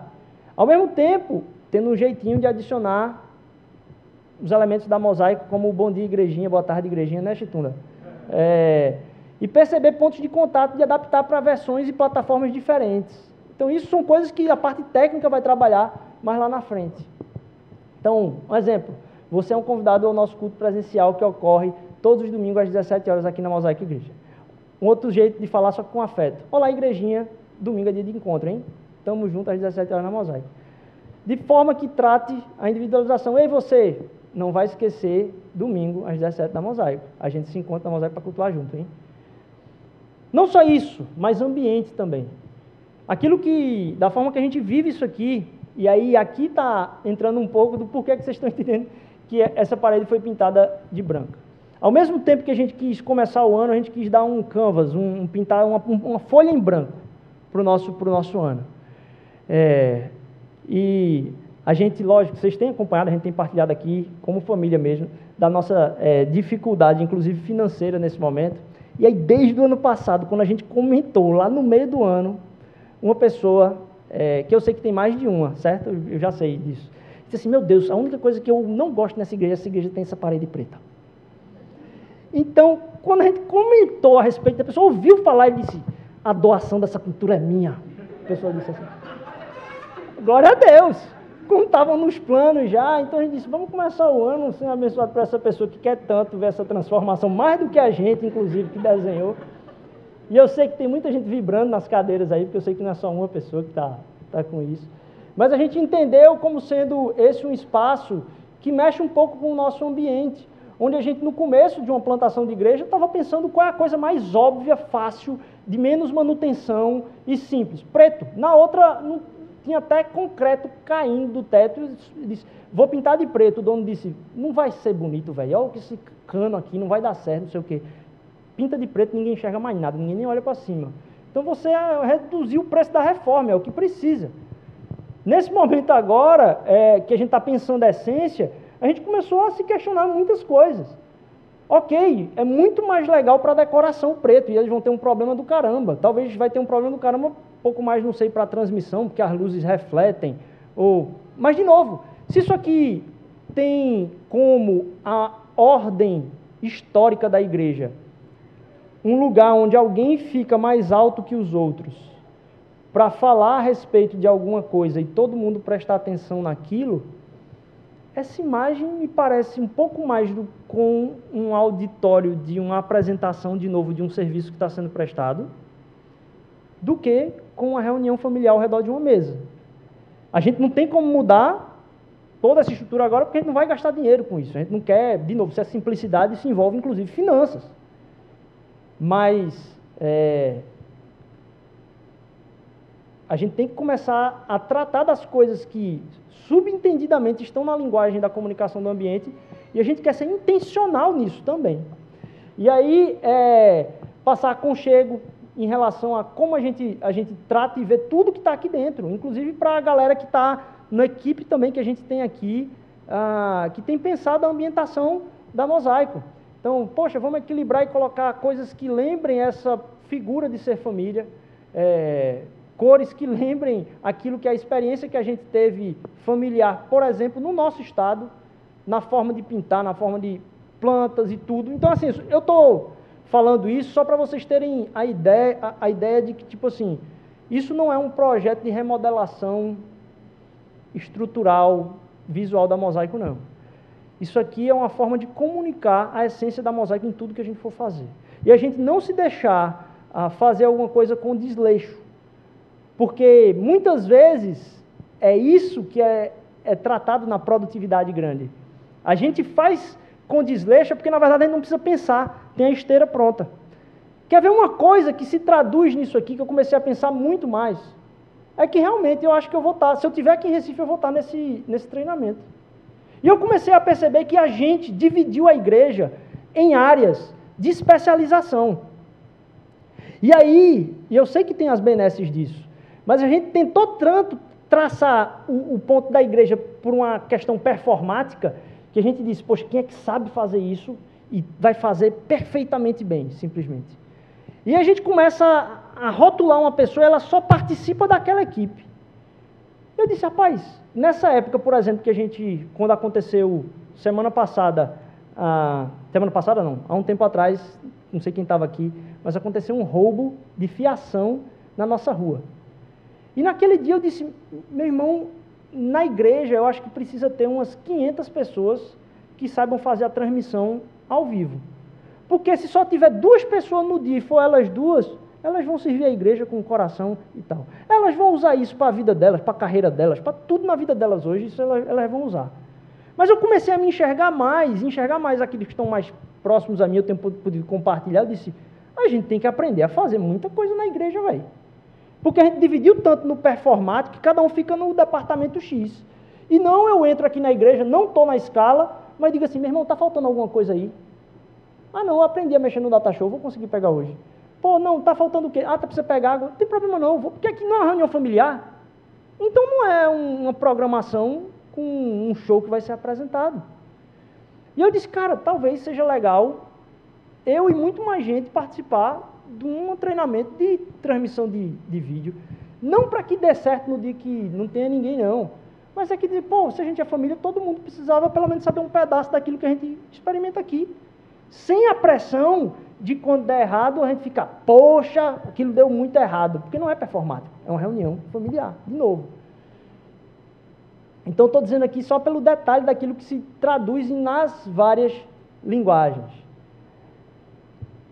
Ao mesmo tempo, tendo um jeitinho de adicionar os elementos da mosaico, como o bom dia, igrejinha, boa tarde, igrejinha, né, Chitunda? É, e perceber pontos de contato de adaptar para versões e plataformas diferentes. Então, isso são coisas que a parte técnica vai trabalhar mais lá na frente. Então, um exemplo. Você é um convidado ao nosso culto presencial que ocorre todos os domingos às 17 horas aqui na Mosaico Igreja. Um outro jeito de falar só com afeto. Olá, igrejinha. Domingo é dia de encontro, hein? Estamos juntos às 17 horas na mosaico. De forma que trate a individualização. Ei, você, não vai esquecer, domingo às 17 na mosaico. A gente se encontra na mosaico para cultuar junto, hein? Não só isso, mas ambiente também. Aquilo que, da forma que a gente vive isso aqui, e aí aqui está entrando um pouco do porquê que vocês estão entendendo que essa parede foi pintada de branco. Ao mesmo tempo que a gente quis começar o ano, a gente quis dar um canvas, um, um pintar uma, uma folha em branco para o nosso, nosso ano. É, e a gente, lógico, vocês têm acompanhado, a gente tem partilhado aqui, como família mesmo, da nossa é, dificuldade, inclusive financeira nesse momento. E aí, desde o ano passado, quando a gente comentou, lá no meio do ano, uma pessoa, é, que eu sei que tem mais de uma, certo? Eu já sei disso. Disse assim: Meu Deus, a única coisa que eu não gosto nessa igreja, essa igreja tem essa parede preta. Então, quando a gente comentou a respeito da pessoa, ouviu falar e disse: A doação dessa cultura é minha. A pessoa disse assim. Glória a Deus. Como estavam nos planos já, então a gente disse, vamos começar o ano sendo abençoado para essa pessoa que quer tanto ver essa transformação, mais do que a gente, inclusive, que desenhou. E eu sei que tem muita gente vibrando nas cadeiras aí, porque eu sei que não é só uma pessoa que está tá com isso. Mas a gente entendeu como sendo esse um espaço que mexe um pouco com o nosso ambiente, onde a gente, no começo de uma plantação de igreja, estava pensando qual é a coisa mais óbvia, fácil, de menos manutenção e simples. Preto. Na outra, tinha até concreto caindo do teto. E disse, vou pintar de preto. O dono disse, não vai ser bonito, velho. Olha esse cano aqui, não vai dar certo, não sei o quê. Pinta de preto, ninguém enxerga mais nada, ninguém nem olha para cima. Então você reduziu o preço da reforma, é o que precisa. Nesse momento agora, é, que a gente está pensando a essência, a gente começou a se questionar muitas coisas. Ok, é muito mais legal para decoração preto, e eles vão ter um problema do caramba. Talvez vai ter um problema do caramba pouco mais, não sei, para transmissão, porque as luzes refletem. Ou... Mas, de novo, se isso aqui tem como a ordem histórica da igreja um lugar onde alguém fica mais alto que os outros para falar a respeito de alguma coisa e todo mundo prestar atenção naquilo, essa imagem me parece um pouco mais do, com um auditório de uma apresentação de novo de um serviço que está sendo prestado do que com uma reunião familiar ao redor de uma mesa. A gente não tem como mudar toda essa estrutura agora porque a gente não vai gastar dinheiro com isso. A gente não quer, de novo, se é simplicidade, isso envolve inclusive finanças. Mas é, a gente tem que começar a tratar das coisas que subentendidamente estão na linguagem da comunicação do ambiente e a gente quer ser intencional nisso também. E aí, é, passar aconchego em relação a como a gente, a gente trata e vê tudo que está aqui dentro, inclusive para a galera que está na equipe também que a gente tem aqui, ah, que tem pensado a ambientação da mosaico. Então, poxa, vamos equilibrar e colocar coisas que lembrem essa figura de ser família, é, cores que lembrem aquilo que é a experiência que a gente teve familiar, por exemplo, no nosso estado, na forma de pintar, na forma de plantas e tudo. Então, assim, eu estou falando isso só para vocês terem a ideia, a, a, ideia de que, tipo assim, isso não é um projeto de remodelação estrutural, visual da mosaico, não. Isso aqui é uma forma de comunicar a essência da mosaico em tudo que a gente for fazer. E a gente não se deixar a fazer alguma coisa com desleixo. Porque muitas vezes é isso que é, é tratado na produtividade grande. A gente faz com desleixo porque na verdade a gente não precisa pensar, tem a esteira pronta. Quer ver uma coisa que se traduz nisso aqui, que eu comecei a pensar muito mais? É que realmente eu acho que eu vou estar, se eu estiver aqui em Recife, eu vou estar nesse, nesse treinamento. E eu comecei a perceber que a gente dividiu a igreja em áreas de especialização. E aí, e eu sei que tem as benesses disso, mas a gente tentou tanto traçar o, o, ponto da igreja por uma questão performática, que a gente disse, poxa, quem é que sabe fazer isso e vai fazer perfeitamente bem, simplesmente. E a gente começa a, rotular uma pessoa, ela só participa daquela equipe. Eu disse, rapaz, nessa época, por exemplo, que a gente, quando aconteceu semana passada, semana passada não, há um tempo atrás, não sei quem estava aqui, mas aconteceu um roubo de fiação na nossa rua. E naquele dia eu disse, meu irmão, na igreja eu acho que precisa ter umas 500 pessoas que saibam fazer a transmissão ao vivo. Porque se só tiver duas pessoas no dia e for elas duas, elas vão servir a igreja com o coração e tal. Elas vão usar isso para a vida delas, para a carreira delas, para tudo na vida delas hoje, isso elas, elas, vão usar. Mas eu comecei a me enxergar mais, enxergar mais aqueles que estão mais próximos a mim, eu tenho podido compartilhar, eu disse, a gente tem que aprender a fazer muita coisa na igreja, velho. Porque a gente dividiu tanto no performático que cada um fica no departamento X. E não eu entro aqui na igreja, não estou na escala, mas digo assim, meu irmão, está faltando alguma coisa aí? Ah não, aprendi a mexer no data show, vou conseguir pegar hoje. Pô, não, está faltando o quê? Ah, tá precisa pegar água. Não tem problema não, vou, porque aqui não é uma reunião familiar. Então não é uma programação com um show que vai ser apresentado. E eu disse, cara, talvez seja legal eu e muito mais gente participar de um treinamento de transmissão de, de vídeo. Não para que dê certo no dia que não tenha ninguém, não. Mas é que, pô, se a gente é família, todo mundo precisava pelo menos saber um pedaço daquilo que a gente experimenta aqui. Sem a pressão de quando der errado, a gente fica, poxa, aquilo deu muito errado. Porque não é performático, é uma reunião familiar, de novo. Então, estou dizendo aqui só pelo detalhe daquilo que se traduz nas várias linguagens.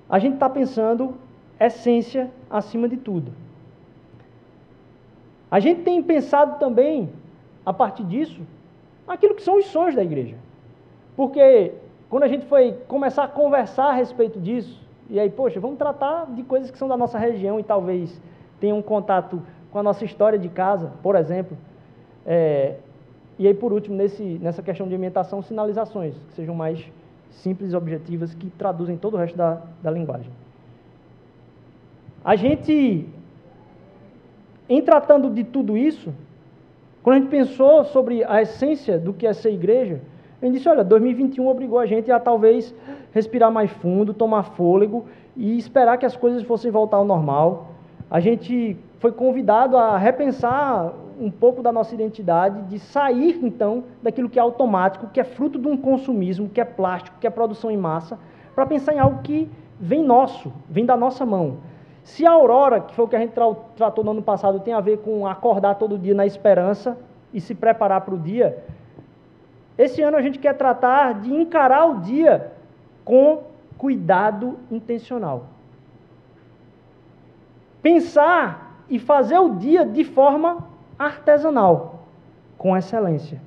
A gente está pensando essência acima de tudo. A gente tem pensado também, a partir disso, aquilo que são os sonhos da igreja. Porque quando a gente foi começar a conversar a respeito disso, e aí, poxa, vamos tratar de coisas que são da nossa região e talvez tenham um contato com a nossa história de casa, por exemplo. É, e aí, por último, nesse, nessa questão de alimentação, sinalizações, que sejam mais simples e objetivas, que traduzem todo o resto da, da linguagem. A gente, em tratando de tudo isso, quando a gente pensou sobre a essência do que é ser igreja, a gente disse, olha, 2021 obrigou a gente a talvez respirar mais fundo, tomar fôlego e esperar que as coisas fossem voltar ao normal. A gente foi convidado a repensar um pouco da nossa identidade, de sair então daquilo que é automático, que é fruto de um consumismo, que é plástico, que é produção em massa, para pensar em algo que vem nosso, vem da nossa mão. Se a aurora, que foi o que a gente tratou no ano passado, tem a ver com acordar todo dia na esperança e se preparar para o dia, esse ano a gente quer tratar de encarar o dia com cuidado intencional. Pensar e fazer o dia de forma artesanal. com excelência.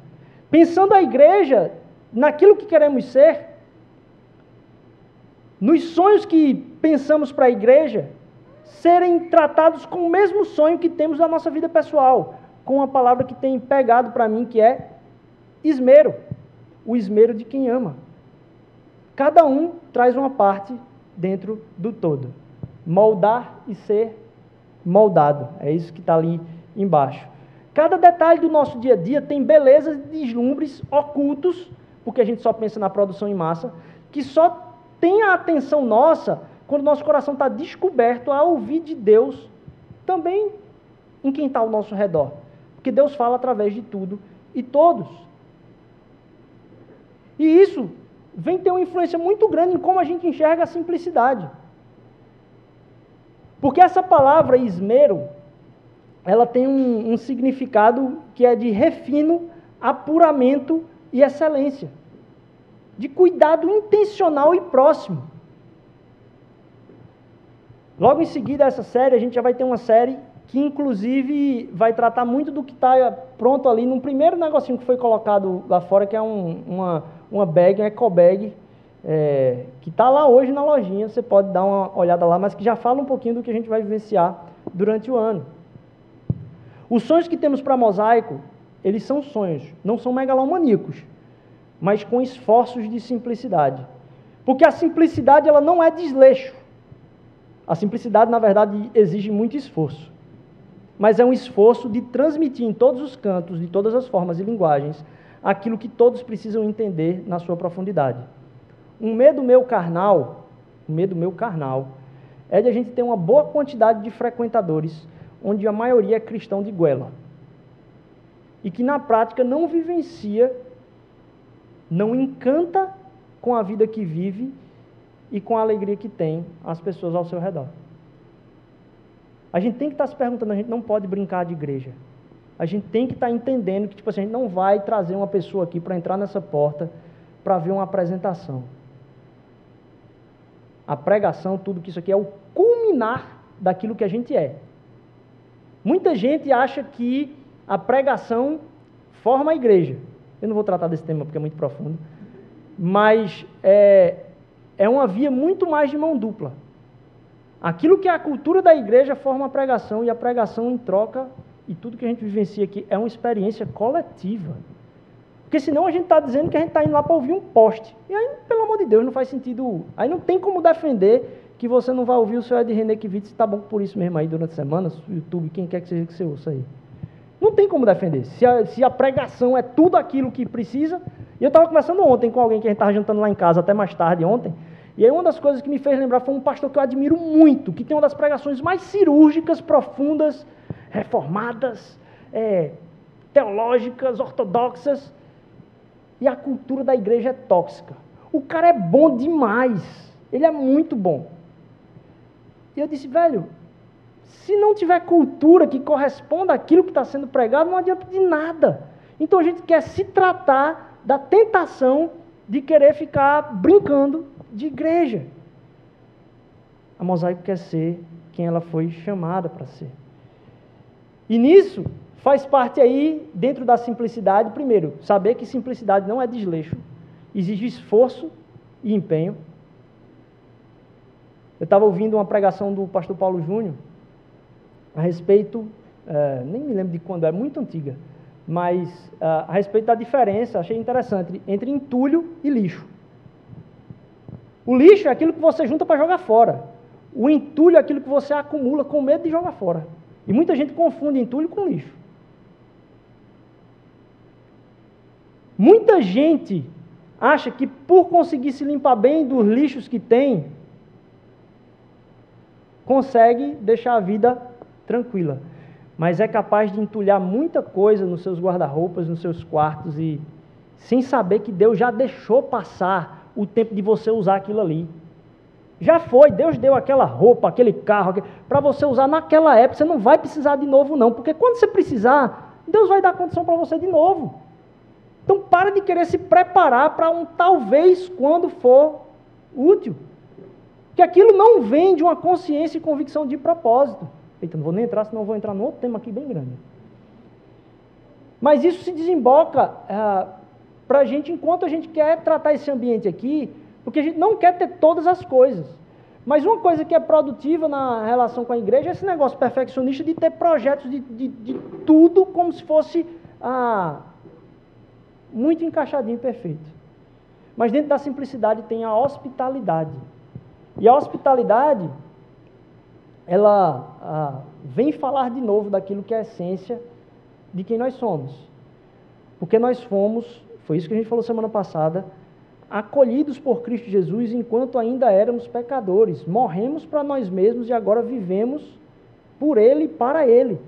Pensando a igreja naquilo que queremos ser, nos sonhos que pensamos para a igreja, serem tratados com o mesmo sonho que temos na nossa vida pessoal, com uma palavra que tem pegado para mim, que é esmero o esmero de quem ama. Cada um traz uma parte dentro do todo. Moldar e ser moldado. É isso que está ali embaixo. Cada detalhe do nosso dia a dia tem belezas e deslumbres ocultos, porque a gente só pensa na produção em massa, que só tem a atenção nossa quando nosso coração está descoberto a ouvir de Deus também em quem está ao nosso redor. Porque Deus fala através de tudo e todos. E isso vem ter uma influência muito grande em como a gente enxerga a simplicidade. Porque essa palavra esmero, ela tem um, um significado que é de refino, apuramento e excelência. De cuidado intencional e próximo. Logo em seguida essa série, a gente já vai ter uma série que inclusive vai tratar muito do que está pronto ali no primeiro negocinho que foi colocado lá fora, que é um, uma, uma bag, uma eco bag, é, que está lá hoje na lojinha, você pode dar uma olhada lá, mas que já fala um pouquinho do que a gente vai vivenciar durante o ano. Os sonhos que temos para mosaico, eles são sonhos, não são megalomaníacos, mas com esforços de simplicidade. Porque a simplicidade ela não é desleixo. A simplicidade, na verdade, exige muito esforço. Mas é um esforço de transmitir em todos os cantos, de todas as formas e linguagens, aquilo que todos precisam entender na sua profundidade. Um medo meu carnal, um medo meu carnal, é de a gente ter uma boa quantidade de frequentadores, onde a maioria é cristão de goela. E que na prática não vivencia, não encanta com a vida que vive e com a alegria que tem as pessoas ao seu redor. A gente tem que estar se perguntando, a gente não pode brincar de igreja a gente tem que estar tá entendendo que tipo assim, a gente não vai trazer uma pessoa aqui para entrar nessa porta para ver uma apresentação. A pregação, tudo que isso aqui é o culminar daquilo que a gente é. Muita gente acha que a pregação forma a igreja. Eu não vou tratar desse tema porque é muito profundo, mas é, é uma via muito mais de mão dupla. Aquilo que é a cultura da igreja forma a pregação e a pregação em troca e tudo que a gente vivencia aqui é uma experiência coletiva. Porque senão a gente está dizendo que a gente está indo lá para ouvir um poste. E aí, pelo amor de Deus, não faz sentido. Aí não tem como defender que você não vai ouvir o seu Ed René Kivitz, está bom por isso mesmo aí durante a semana, YouTube, quem quer que seja que você ouça aí. Não tem como defender. Se a, se a pregação é tudo aquilo que precisa. E eu estava conversando ontem com alguém que a gente estava jantando lá em casa até mais tarde ontem. E aí uma das coisas que me fez lembrar foi um pastor que eu admiro muito, que tem uma das pregações mais cirúrgicas, profundas reformadas, é, teológicas, ortodoxas, e a cultura da igreja é tóxica. O cara é bom demais, ele é muito bom. E eu disse, velho, se não tiver cultura que corresponda àquilo que está sendo pregado, não adianta de nada. Então a gente quer se tratar da tentação de querer ficar brincando de igreja. A mosaico quer ser quem ela foi chamada para ser. E nisso faz parte aí, dentro da simplicidade, primeiro, saber que simplicidade não é desleixo, exige esforço e empenho. Eu estava ouvindo uma pregação do pastor Paulo Júnior a respeito, é, nem me lembro de quando, é muito antiga, mas é, a respeito da diferença, achei interessante, entre entulho e lixo. O lixo é aquilo que você junta para jogar fora. O entulho é aquilo que você acumula com medo de jogar fora. E muita gente confunde entulho com lixo. Muita gente acha que por conseguir se limpar bem dos lixos que tem, consegue deixar a vida tranquila. Mas é capaz de entulhar muita coisa nos seus guarda-roupas, nos seus quartos e sem saber que Deus já deixou passar o tempo de você usar aquilo ali. Já foi, Deus deu aquela roupa, aquele carro, para você usar naquela época. Você não vai precisar de novo, não, porque quando você precisar, Deus vai dar condição para você de novo. Então, para de querer se preparar para um talvez quando for útil. Que aquilo não vem de uma consciência e convicção de propósito. Eita, não vou nem entrar, senão vou entrar num outro tema aqui bem grande. Mas isso se desemboca ah, para a gente enquanto a gente quer tratar esse ambiente aqui, porque a gente não quer ter todas as coisas. Mas uma coisa que é produtiva na relação com a igreja é esse negócio perfeccionista de ter projetos de, de, de tudo como se fosse ah, muito encaixadinho e perfeito. Mas dentro da simplicidade tem a hospitalidade. E a hospitalidade, ela ah, vem falar de novo daquilo que é a essência de quem nós somos. Porque nós fomos, foi isso que a gente falou semana passada, acolhidos por Cristo Jesus enquanto ainda éramos pecadores. Morremos para nós mesmos e agora vivemos por Ele e para Ele.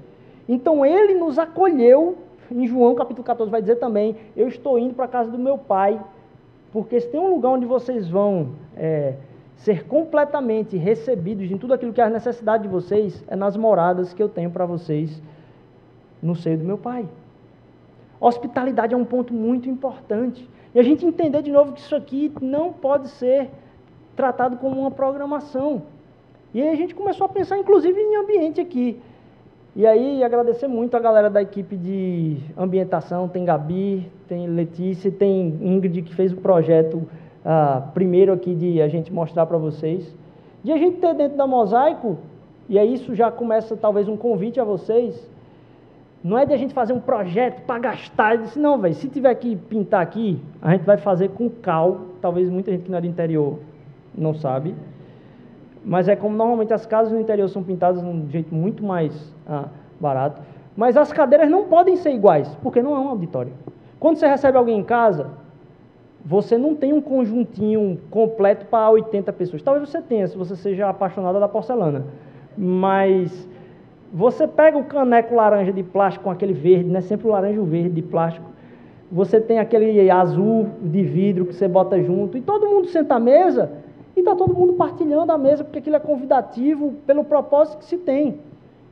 Então Ele nos acolheu, em João capítulo 14 vai dizer também: Eu estou indo para a casa do meu Pai, porque se tem um lugar onde vocês vão é, ser completamente recebidos em tudo aquilo que é a necessidade de vocês, é nas moradas que eu tenho para vocês no seio do meu Pai. Hospitalidade é um ponto muito importante. E a gente entender de novo que isso aqui não pode ser tratado como uma programação. E aí a gente começou a pensar, inclusive, em ambiente aqui. E aí agradecer muito a galera da equipe de ambientação, tem Gabi, tem Letícia, tem Ingrid que fez o projeto ah, primeiro aqui de a gente mostrar para vocês. De a gente ter dentro da Mosaico, e aí isso já começa talvez um convite a vocês, não é de a gente fazer um projeto para gastar. Disse, não, velho, se tiver que pintar aqui, a gente vai fazer com cal. Talvez muita gente que não é do interior não sabe. Mas é como normalmente as casas no interior são pintadas de um jeito muito mais ah, barato. Mas as cadeiras não podem ser iguais, porque não é um auditório. Quando você recebe alguém em casa, você não tem um conjuntinho completo para 80 pessoas. Talvez você tenha, se você seja apaixonada da porcelana. Mas você pega o caneco laranja de plástico com aquele verde, né? Sempre o laranja e o verde de plástico. Você tem aquele azul de vidro que você bota junto e todo mundo senta à mesa e está todo mundo partilhando a mesa porque aquilo é convidativo pelo propósito que se tem.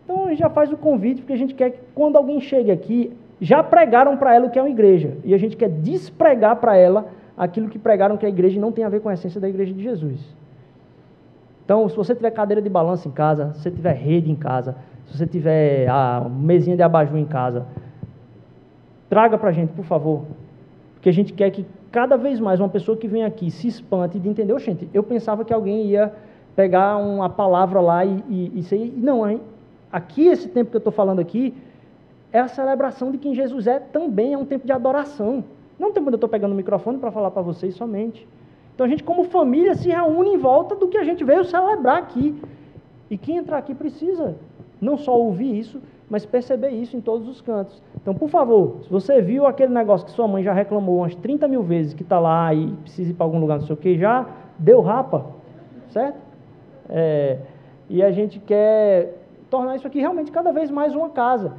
Então a gente já faz o convite porque a gente quer que quando alguém chegue aqui, já pregaram para ela o que é uma igreja e a gente quer despregar para ela aquilo que pregaram que a igreja não tem a ver com a essência da igreja de Jesus. Então, se você tiver cadeira de balanço em casa, se você tiver rede em casa, se você tiver a mesinha de abajur em casa, traga para a gente, por favor. Porque a gente quer que cada vez mais uma pessoa que vem aqui se espante de entender, gente, eu pensava que alguém ia pegar uma palavra lá e, e, e Não, hein? aqui, esse tempo que eu estou falando aqui, é a celebração de quem Jesus é também, é um tempo de adoração. Não tem quando eu estou pegando o microfone para falar para vocês somente. Então a gente, como família, se reúne em volta do que a gente veio celebrar aqui. E quem entrar aqui precisa não só ouvir isso, mas perceber isso em todos os cantos. Então, por favor, se você viu aquele negócio que sua mãe já reclamou umas 30 mil vezes, que está lá e precisa ir para algum lugar, não sei o que, já deu rapa, certo? É, e a gente quer tornar isso aqui realmente cada vez mais uma casa.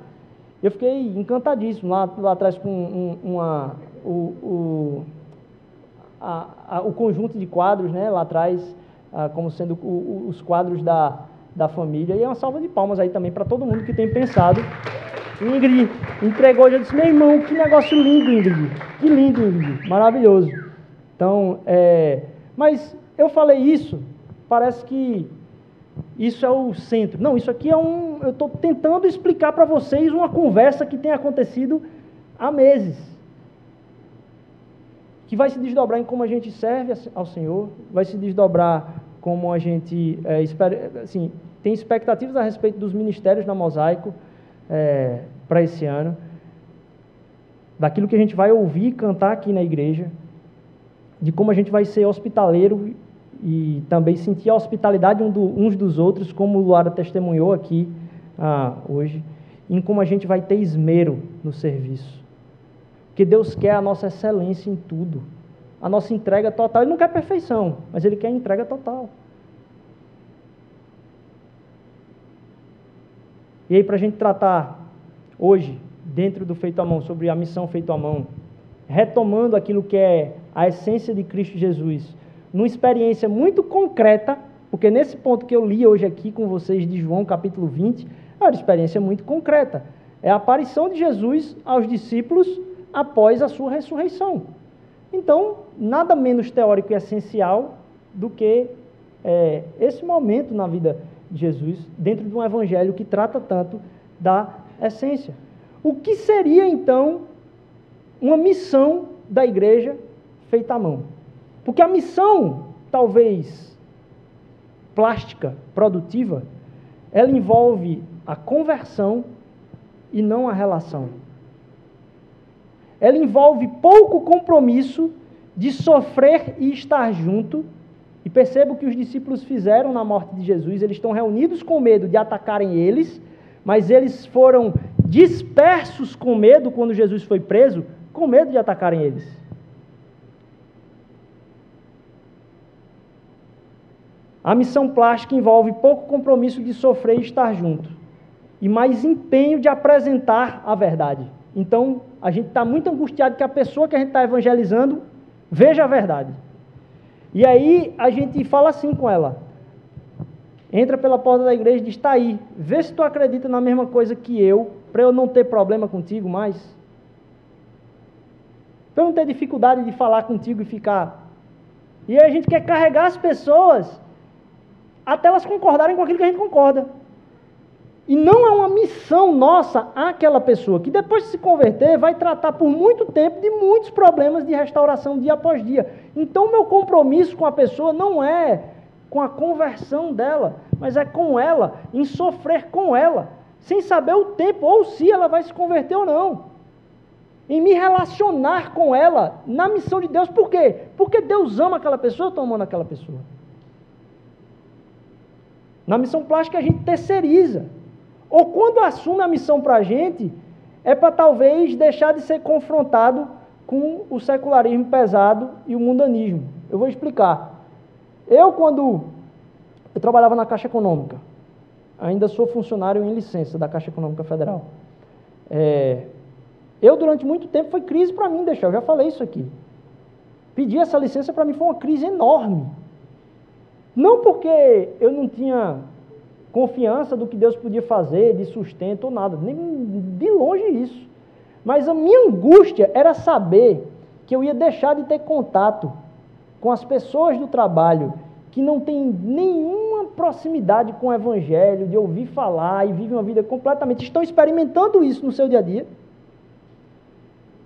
Eu fiquei encantadíssimo lá, lá atrás com um, uma, o, o, a, a, o conjunto de quadros, né, lá atrás, ah, como sendo o, os quadros da, da família. E é uma salva de palmas aí também para todo mundo que tem pensado. Ingrid entregou, já disse, meu irmão, que negócio lindo, Ingrid. Que lindo, Ingrid. Maravilhoso. Então, é... mas eu falei isso, parece que isso é o centro. Não, isso aqui é um. Eu estou tentando explicar para vocês uma conversa que tem acontecido há meses. Que vai se desdobrar em como a gente serve ao Senhor, vai se desdobrar como a gente é, espera, assim, tem expectativas a respeito dos ministérios na Mosaico é, para esse ano, daquilo que a gente vai ouvir e cantar aqui na igreja, de como a gente vai ser hospitaleiro e também sentir a hospitalidade uns dos outros, como o Luara testemunhou aqui ah, hoje, em como a gente vai ter esmero no serviço. Porque Deus quer a nossa excelência em tudo a nossa entrega total. Ele não quer perfeição, mas ele quer entrega total. E aí, para a gente tratar hoje, dentro do Feito à Mão, sobre a missão Feito à Mão, retomando aquilo que é a essência de Cristo Jesus, numa experiência muito concreta, porque nesse ponto que eu li hoje aqui com vocês de João capítulo 20, é uma experiência muito concreta. É a aparição de Jesus aos discípulos após a sua ressurreição. Então, nada menos teórico e essencial do que é, esse momento na vida Jesus, dentro de um evangelho que trata tanto da essência. O que seria então uma missão da igreja feita à mão? Porque a missão, talvez plástica, produtiva, ela envolve a conversão e não a relação. Ela envolve pouco compromisso de sofrer e estar junto. E perceba o que os discípulos fizeram na morte de Jesus. Eles estão reunidos com medo de atacarem eles, mas eles foram dispersos com medo quando Jesus foi preso, com medo de atacarem eles. A missão plástica envolve pouco compromisso de sofrer e estar junto, e mais empenho de apresentar a verdade. Então, a gente está muito angustiado que a pessoa que a gente está evangelizando veja a verdade. E aí a gente fala assim com ela: entra pela porta da igreja e diz: está aí, vê se tu acredita na mesma coisa que eu, para eu não ter problema contigo mais. Para eu não ter dificuldade de falar contigo e ficar. E aí a gente quer carregar as pessoas até elas concordarem com aquilo que a gente concorda. E não é uma missão nossa àquela pessoa que depois de se converter vai tratar por muito tempo de muitos problemas de restauração dia após dia. Então, meu compromisso com a pessoa não é com a conversão dela, mas é com ela, em sofrer com ela, sem saber o tempo ou se ela vai se converter ou não. Em me relacionar com ela na missão de Deus. Por quê? Porque Deus ama aquela pessoa, eu estou amando aquela pessoa. Na missão plástica a gente terceiriza. Ou quando assume a missão para a gente, é para talvez deixar de ser confrontado com o secularismo pesado e o mundanismo. Eu vou explicar. Eu, quando eu trabalhava na Caixa Econômica, ainda sou funcionário em licença da Caixa Econômica Federal. É, eu, durante muito tempo, foi crise para mim, deixar, eu já falei isso aqui. Pedir essa licença para mim foi uma crise enorme. Não porque eu não tinha confiança do que Deus podia fazer, de sustento ou nada, nem de longe isso. Mas a minha angústia era saber que eu ia deixar de ter contato com as pessoas do trabalho que não têm nenhuma proximidade com o evangelho, de ouvir falar e vivem uma vida completamente, estão experimentando isso no seu dia a dia,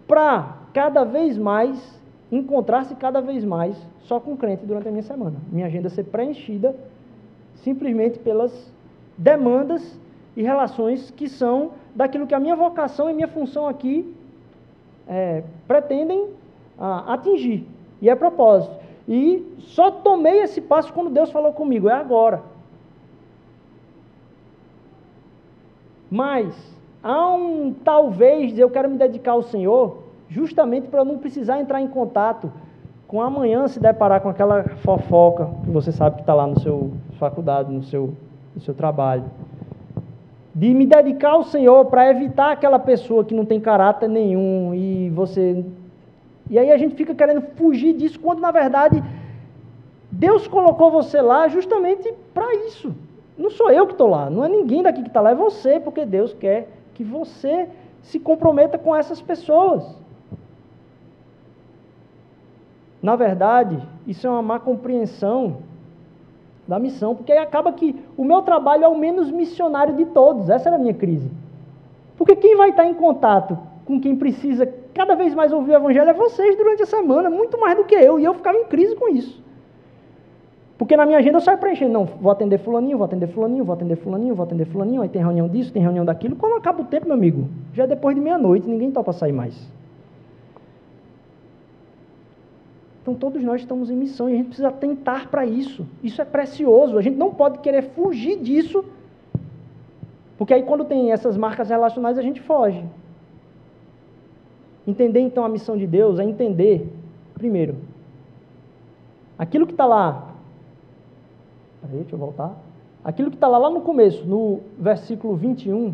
para cada vez mais encontrar-se cada vez mais só com crente durante a minha semana. Minha agenda ser preenchida simplesmente pelas demandas e relações que são daquilo que a minha vocação e minha função aqui é, pretendem ah, atingir. E é propósito. E só tomei esse passo quando Deus falou comigo, é agora. Mas há um talvez eu quero me dedicar ao Senhor, justamente para não precisar entrar em contato com amanhã se deparar com aquela fofoca que você sabe que está lá no seu faculdade, no seu, no seu trabalho. De me dedicar ao Senhor para evitar aquela pessoa que não tem caráter nenhum e você. E aí a gente fica querendo fugir disso, quando na verdade Deus colocou você lá justamente para isso. Não sou eu que estou lá, não é ninguém daqui que está lá, é você, porque Deus quer que você se comprometa com essas pessoas. Na verdade, isso é uma má compreensão da missão, porque aí acaba que o meu trabalho é o menos missionário de todos. Essa era a minha crise. Porque quem vai estar em contato com quem precisa cada vez mais ouvir o evangelho é vocês durante a semana, muito mais do que eu, e eu ficava em crise com isso. Porque na minha agenda eu saio preenchendo, não, vou atender fulaninho, vou atender fulaninho, vou atender fulaninho, vou atender fulaninho, aí tem reunião disso, tem reunião daquilo. Quando acaba o tempo, meu amigo, já é depois de meia-noite, ninguém topa sair mais. Então todos nós estamos em missão e a gente precisa tentar para isso. Isso é precioso. A gente não pode querer fugir disso, porque aí quando tem essas marcas relacionais a gente foge. Entender então a missão de Deus é entender, primeiro, aquilo que está lá. Peraí, deixa eu voltar. Aquilo que está lá, lá no começo, no versículo 21,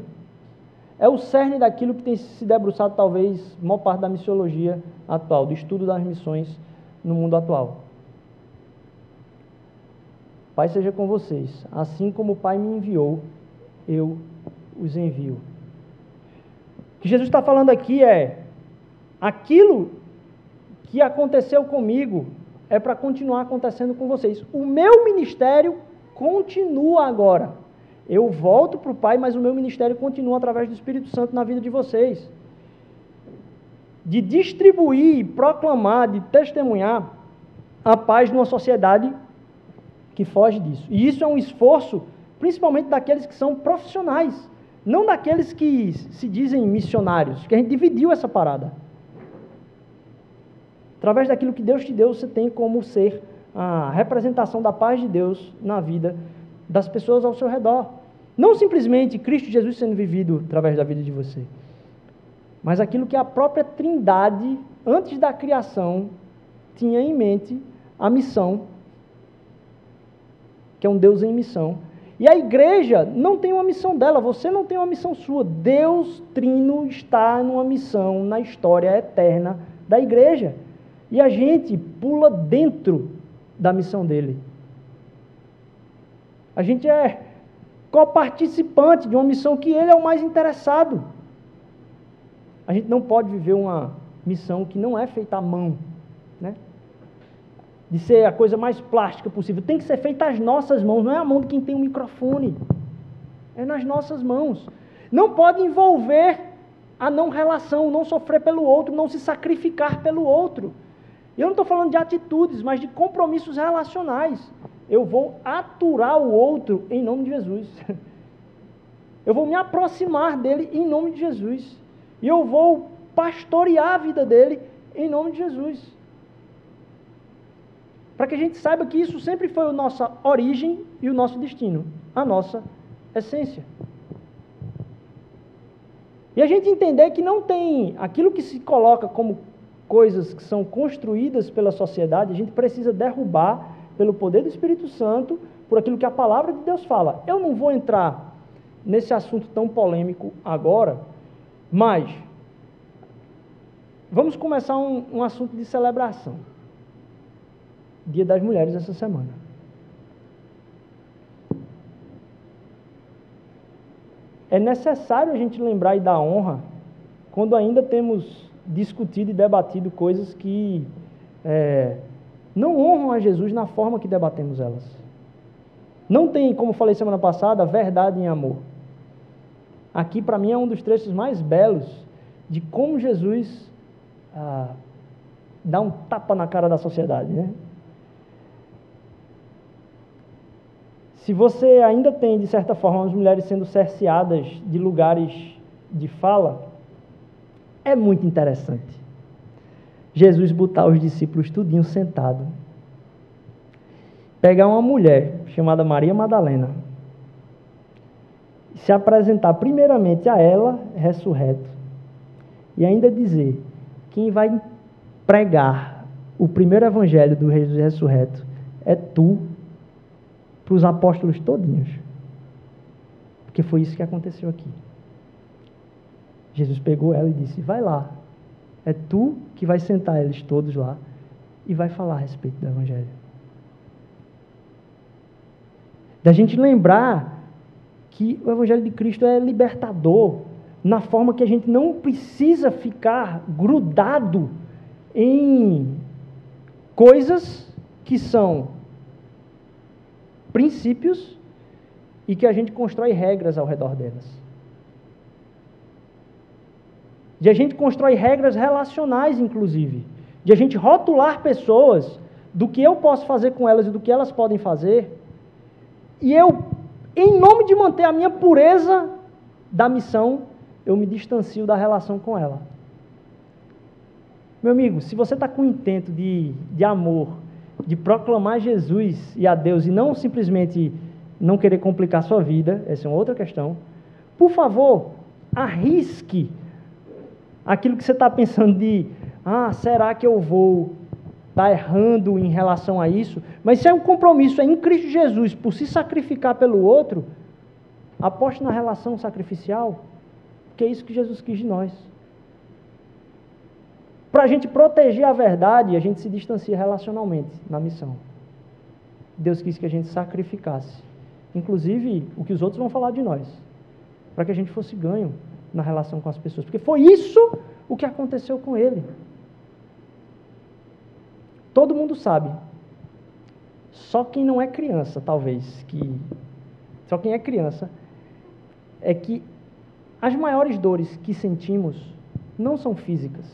é o cerne daquilo que tem se debruçado, talvez, maior parte da missiologia atual, do estudo das missões no mundo atual. Pai seja com vocês, assim como o Pai me enviou, eu os envio. O que Jesus está falando aqui é: aquilo que aconteceu comigo é para continuar acontecendo com vocês. O meu ministério continua agora. Eu volto para o Pai, mas o meu ministério continua através do Espírito Santo na vida de vocês. De distribuir, proclamar, de testemunhar a paz numa sociedade que foge disso. E isso é um esforço, principalmente daqueles que são profissionais, não daqueles que se dizem missionários, que a gente dividiu essa parada. Através daquilo que Deus te deu, você tem como ser a representação da paz de Deus na vida das pessoas ao seu redor. Não simplesmente Cristo Jesus sendo vivido através da vida de você, mas aquilo que a própria Trindade, antes da criação, tinha em mente a missão, que é um Deus em missão. E a igreja não tem uma missão dela, você não tem uma missão sua. Deus Trino está numa missão na história eterna da igreja. E a gente pula dentro da missão dele. A gente é coparticipante de uma missão que ele é o mais interessado. A gente não pode viver uma missão que não é feita à mão, né? De ser a coisa mais plástica possível. Tem que ser feita às nossas mãos, não é a mão de quem tem um microfone. É nas nossas mãos. Não pode envolver a não relação, não sofrer pelo outro, não se sacrificar pelo outro. Eu não estou falando de atitudes, mas de compromissos relacionais. Eu vou aturar o outro em nome de Jesus. Eu vou me aproximar dele em nome de Jesus. E eu vou pastorear a vida dele em nome de Jesus. Para que a gente saiba que isso sempre foi a nossa origem e o nosso destino, a nossa essência. E a gente entender que não tem aquilo que se coloca como coisas que são construídas pela sociedade, a gente precisa derrubar pelo poder do Espírito Santo, por aquilo que a palavra de Deus fala. Eu não vou entrar nesse assunto tão polêmico agora, mas vamos começar um, um assunto de celebração. Dia das Mulheres essa semana. É necessário a gente lembrar e dar honra quando ainda temos discutido e debatido coisas que é, não honram a Jesus na forma que debatemos elas. Não tem, como falei semana passada, verdade em amor. Aqui, para mim, é um dos trechos mais belos de como Jesus ah, dá um tapa na cara da sociedade. Né? Se você ainda tem, de certa forma, as mulheres sendo cerceadas de lugares de fala, é muito interessante. Jesus botar os discípulos tudinho sentado. Pegar uma mulher chamada Maria Madalena, se apresentar primeiramente a ela, ressurreto, e ainda dizer: quem vai pregar o primeiro evangelho do Jesus ressurreto é tu, para os apóstolos todinhos. Porque foi isso que aconteceu aqui. Jesus pegou ela e disse: Vai lá, é tu que vai sentar eles todos lá e vai falar a respeito do Evangelho. Da gente lembrar que o Evangelho de Cristo é libertador, na forma que a gente não precisa ficar grudado em coisas que são princípios e que a gente constrói regras ao redor delas. De a gente constrói regras relacionais, inclusive, de a gente rotular pessoas do que eu posso fazer com elas e do que elas podem fazer, e eu, em nome de manter a minha pureza da missão, eu me distancio da relação com ela. Meu amigo, se você está com intento de, de amor, de proclamar Jesus e a Deus e não simplesmente não querer complicar sua vida, essa é uma outra questão, por favor, arrisque aquilo que você está pensando de, ah, será que eu vou estar tá errando em relação a isso? Mas se é um compromisso é em Cristo Jesus por se sacrificar pelo outro, aposte na relação sacrificial, porque é isso que Jesus quis de nós. Para a gente proteger a verdade, a gente se distancia relacionalmente na missão. Deus quis que a gente sacrificasse, inclusive o que os outros vão falar de nós, para que a gente fosse ganho na relação com as pessoas, porque foi isso o que aconteceu com ele. Todo mundo sabe. Só quem não é criança, talvez, que só quem é criança, é que as maiores dores que sentimos não são físicas.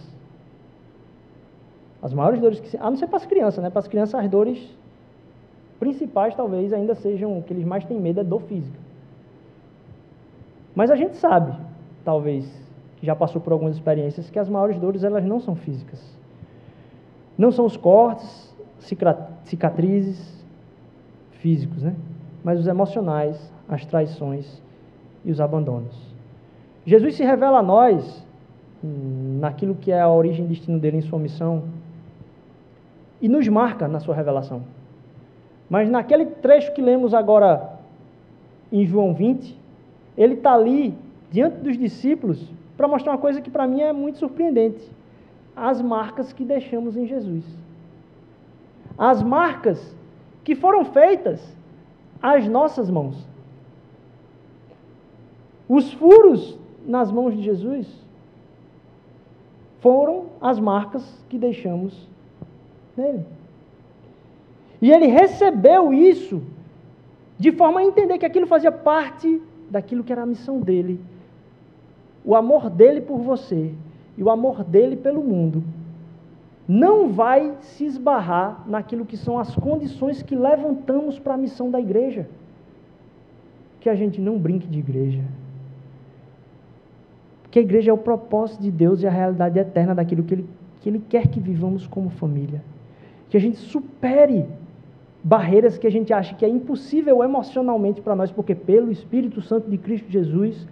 As maiores dores que. A não ser para as crianças, né? Para as crianças, as dores principais talvez ainda sejam o que eles mais têm medo é dor física. Mas a gente sabe, talvez, que já passou por algumas experiências, que as maiores dores elas não são físicas. Não são os cortes, cicatrizes físicos, né? Mas os emocionais, as traições e os abandonos. Jesus se revela a nós naquilo que é a origem e destino dele em sua missão e nos marca na sua revelação. Mas naquele trecho que lemos agora em João 20, ele está ali diante dos discípulos para mostrar uma coisa que para mim é muito surpreendente: as marcas que deixamos em Jesus. As marcas que foram feitas às nossas mãos. Os furos nas mãos de Jesus foram as marcas que deixamos nele. E ele recebeu isso de forma a entender que aquilo fazia parte daquilo que era a missão dele. O amor dele por você e o amor dele pelo mundo não vai se esbarrar naquilo que são as condições que levantamos para a missão da igreja. Que a gente não brinque de igreja. Porque a igreja é o propósito de Deus e a realidade eterna daquilo que Ele, que ele quer que vivamos como família. Que a gente supere barreiras que a gente acha que é impossível emocionalmente para nós, porque pelo Espírito Santo de Cristo Jesus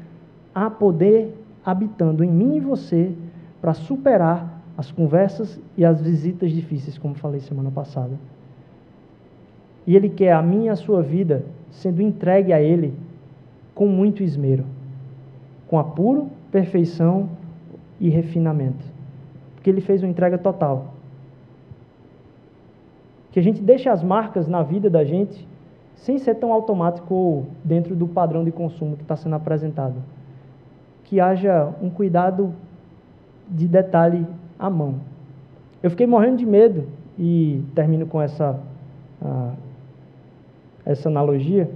há poder habitando em mim e você para superar as conversas e as visitas difíceis, como falei semana passada. E Ele quer a minha e a sua vida sendo entregue a Ele com muito esmero, com apuro, perfeição e refinamento. Porque Ele fez uma entrega total que a gente deixe as marcas na vida da gente sem ser tão automático dentro do padrão de consumo que está sendo apresentado. Que haja um cuidado de detalhe à mão. Eu fiquei morrendo de medo, e termino com essa, essa analogia,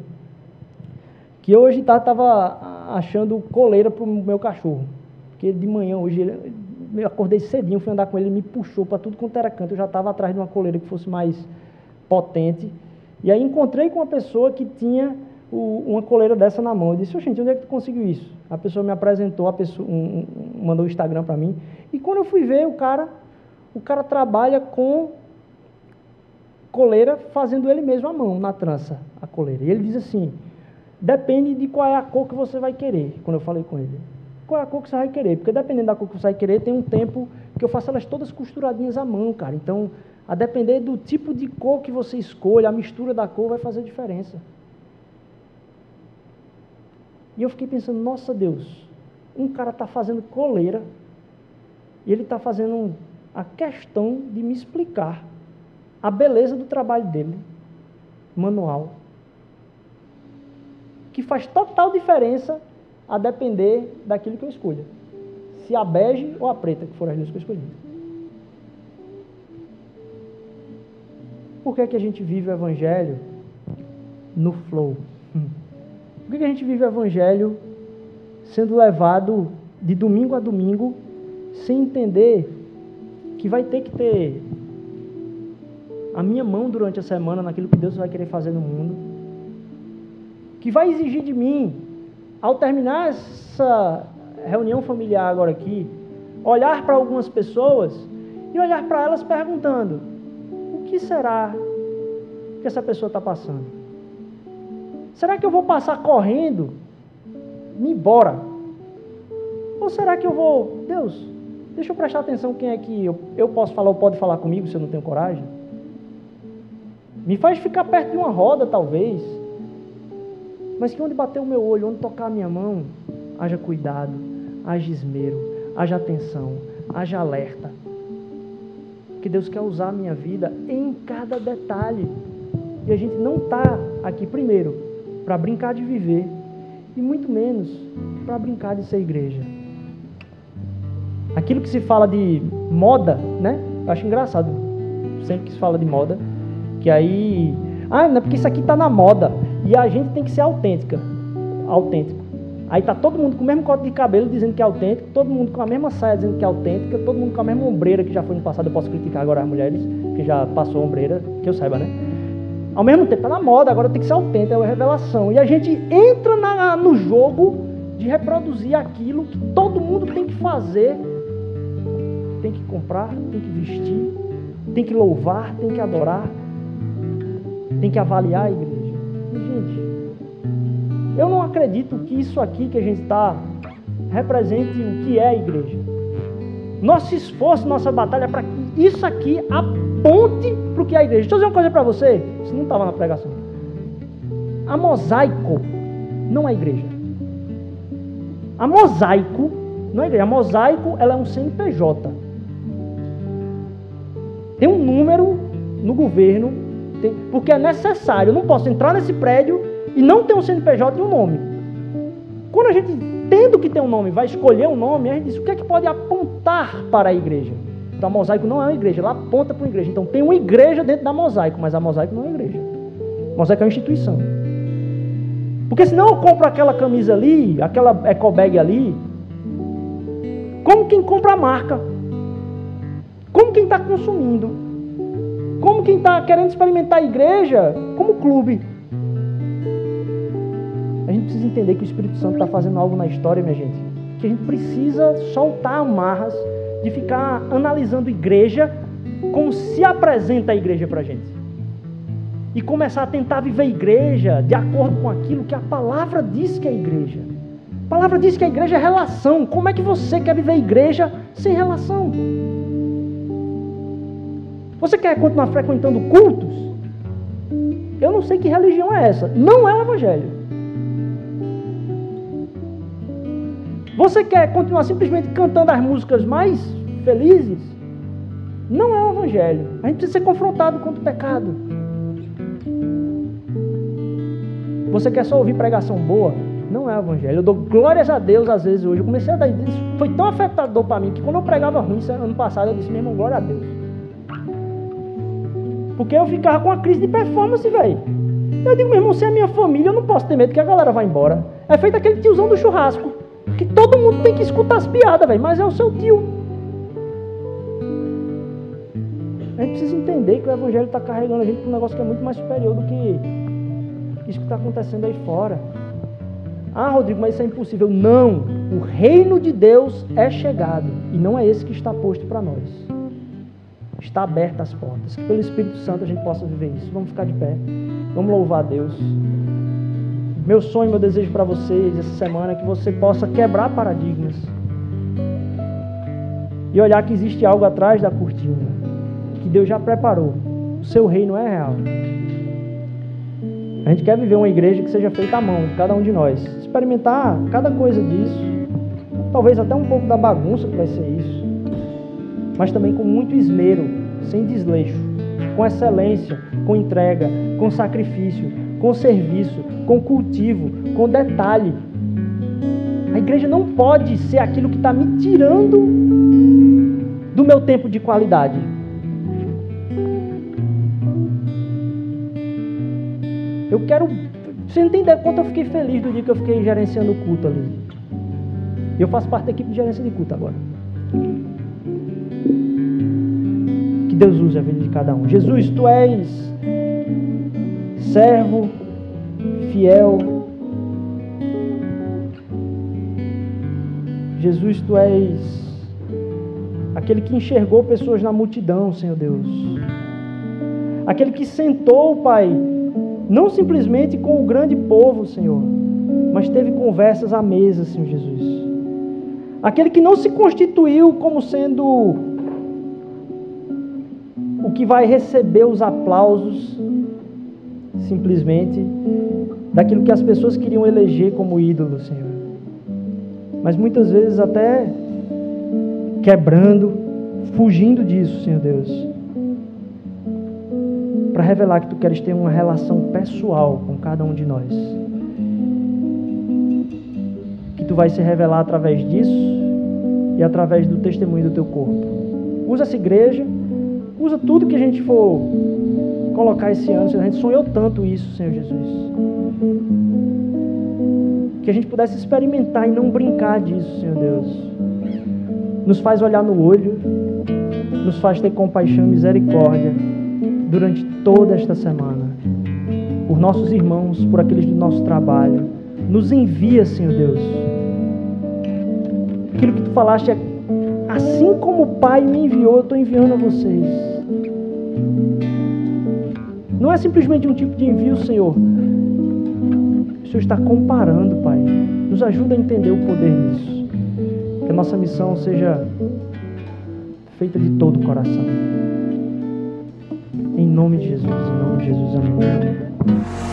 que hoje estava tá, achando coleira para o meu cachorro. Porque de manhã hoje ele, eu acordei cedinho, fui andar com ele, ele me puxou para tudo quanto era canto. Eu já estava atrás de uma coleira que fosse mais potente. E aí encontrei com uma pessoa que tinha o, uma coleira dessa na mão. Eu disse, gente, onde é que tu conseguiu isso? A pessoa me apresentou, a pessoa um, um, mandou o Instagram para mim. E quando eu fui ver, o cara, o cara trabalha com coleira fazendo ele mesmo à mão, na trança, a coleira. E ele diz assim, depende de qual é a cor que você vai querer, quando eu falei com ele qual é a cor que você vai querer. Porque dependendo da cor que você vai querer, tem um tempo que eu faço elas todas costuradinhas à mão, cara. Então, a depender do tipo de cor que você escolha, a mistura da cor vai fazer diferença. E eu fiquei pensando, nossa Deus, um cara está fazendo coleira e ele está fazendo a questão de me explicar a beleza do trabalho dele, manual, que faz total diferença a depender daquilo que eu escolha. Se a bege ou a preta, que foram as duas que eu escolhi. Por que, é que a gente vive o Evangelho no flow? Por que, a gente vive o Evangelho sendo levado de domingo a domingo sem entender que vai ter que ter a minha mão durante a semana naquilo que Deus vai querer fazer no mundo? Que vai exigir de mim ao terminar essa reunião familiar agora aqui, olhar para algumas pessoas e olhar para elas perguntando: o que será que essa pessoa está passando? Será que eu vou passar correndo, me embora? Ou será que eu vou, Deus, deixa eu prestar atenção quem é que eu, eu posso falar ou pode falar comigo se eu não tenho coragem? Me faz ficar perto de uma roda, talvez mas que onde bater o meu olho, onde tocar a minha mão, haja cuidado, haja esmero, haja atenção, haja alerta. Que Deus quer usar a minha vida em cada detalhe. E a gente não está aqui, primeiro, para brincar de viver, e muito menos para brincar de ser igreja. Aquilo que se fala de moda, né? Eu acho engraçado, sempre que se fala de moda, que aí. Ah, não é porque isso aqui está na moda. E a gente tem que ser autêntica. Autêntico. Aí tá todo mundo com o mesmo corte de cabelo dizendo que é autêntico, todo mundo com a mesma saia dizendo que é autêntica, todo mundo com a mesma ombreira que já foi no passado. Eu posso criticar agora as mulheres que já passou ombreira, que eu saiba, né? Ao mesmo tempo, tá na moda, agora tem que ser autêntico, é uma revelação. E a gente entra na, no jogo de reproduzir aquilo que todo mundo tem que fazer. Tem que comprar, tem que vestir, tem que louvar, tem que adorar, tem que avaliar a igreja. Gente, eu não acredito que isso aqui que a gente está represente o que é a igreja. Nosso esforço, nossa batalha é para isso aqui aponte para o que é a igreja. Deixa eu dizer uma coisa para você. Isso não estava na pregação. A mosaico não é igreja. A mosaico não é igreja. A mosaico ela é um CNPJ. Tem um número no governo, tem, porque é necessário. Eu não posso entrar nesse prédio e não ter um CNPJ e um nome. Quando a gente, tendo que ter um nome, vai escolher um nome, a gente diz o que é que pode apontar para a igreja. Então, a mosaico não é uma igreja, ela aponta para uma igreja. Então, tem uma igreja dentro da mosaico, mas a mosaico não é uma igreja. A mosaico é uma instituição. Porque senão eu compro aquela camisa ali, aquela ecobag ali, como quem compra a marca. Como quem está consumindo. Como quem está querendo experimentar a igreja como clube. A gente precisa entender que o Espírito Santo está fazendo algo na história, minha gente. Que a gente precisa soltar amarras de ficar analisando igreja como se apresenta a igreja para a gente. E começar a tentar viver a igreja de acordo com aquilo que a palavra diz que é igreja. A palavra diz que a igreja é relação. Como é que você quer viver a igreja sem relação? Você quer continuar frequentando cultos? Eu não sei que religião é essa. Não é o evangelho. Você quer continuar simplesmente cantando as músicas mais felizes? Não é o Evangelho. A gente precisa ser confrontado contra o pecado. Você quer só ouvir pregação boa? Não é o Evangelho. Eu dou glórias a Deus às vezes hoje. Eu comecei a dar isso. Foi tão afetador para mim que quando eu pregava ruim ano passado, eu disse, meu irmão, glória a Deus. Porque eu ficava com uma crise de performance, velho. Eu digo, meu irmão, se é minha família, eu não posso ter medo que a galera vá embora. É feito aquele tiozão do churrasco. Que todo mundo tem que escutar as piadas, velho, mas é o seu tio. A gente precisa entender que o Evangelho está carregando a gente para um negócio que é muito mais superior do que isso que está acontecendo aí fora. Ah, Rodrigo, mas isso é impossível. Não! O reino de Deus é chegado e não é esse que está posto para nós. Está aberta as portas. Que pelo Espírito Santo a gente possa viver isso. Vamos ficar de pé. Vamos louvar a Deus. Meu sonho, meu desejo para vocês essa semana é que você possa quebrar paradigmas e olhar que existe algo atrás da cortina, que Deus já preparou. O seu reino é real. A gente quer viver uma igreja que seja feita à mão de cada um de nós, experimentar cada coisa disso, talvez até um pouco da bagunça que vai ser isso, mas também com muito esmero, sem desleixo, com excelência, com entrega, com sacrifício, com serviço, com cultivo, com detalhe. A igreja não pode ser aquilo que está me tirando do meu tempo de qualidade. Eu quero. Você não tem ideia quanto eu fiquei feliz do dia que eu fiquei gerenciando o culto ali. Eu faço parte da equipe de gerência de culto agora. Que Deus use a vida de cada um. Jesus, tu és servo, fiel. Jesus, tu és aquele que enxergou pessoas na multidão, Senhor Deus. Aquele que sentou, Pai, não simplesmente com o grande povo, Senhor, mas teve conversas à mesa, Senhor Jesus. Aquele que não se constituiu como sendo o que vai receber os aplausos simplesmente daquilo que as pessoas queriam eleger como ídolo, Senhor. Mas muitas vezes até quebrando, fugindo disso, Senhor Deus. Para revelar que tu queres ter uma relação pessoal com cada um de nós. Que tu vai se revelar através disso e através do testemunho do teu corpo. Usa essa igreja, usa tudo que a gente for colocar esse ano, Senhor. A gente sonhou tanto isso, Senhor Jesus. Que a gente pudesse experimentar e não brincar disso, Senhor Deus. Nos faz olhar no olho, nos faz ter compaixão e misericórdia durante toda esta semana. Por nossos irmãos, por aqueles do nosso trabalho. Nos envia, Senhor Deus. Aquilo que tu falaste é assim como o Pai me enviou, eu estou enviando a vocês. Não é simplesmente um tipo de envio, Senhor. O Senhor está comparando, Pai. Nos ajuda a entender o poder nisso. Que a nossa missão seja feita de todo o coração. Em nome de Jesus, em nome de Jesus, amém.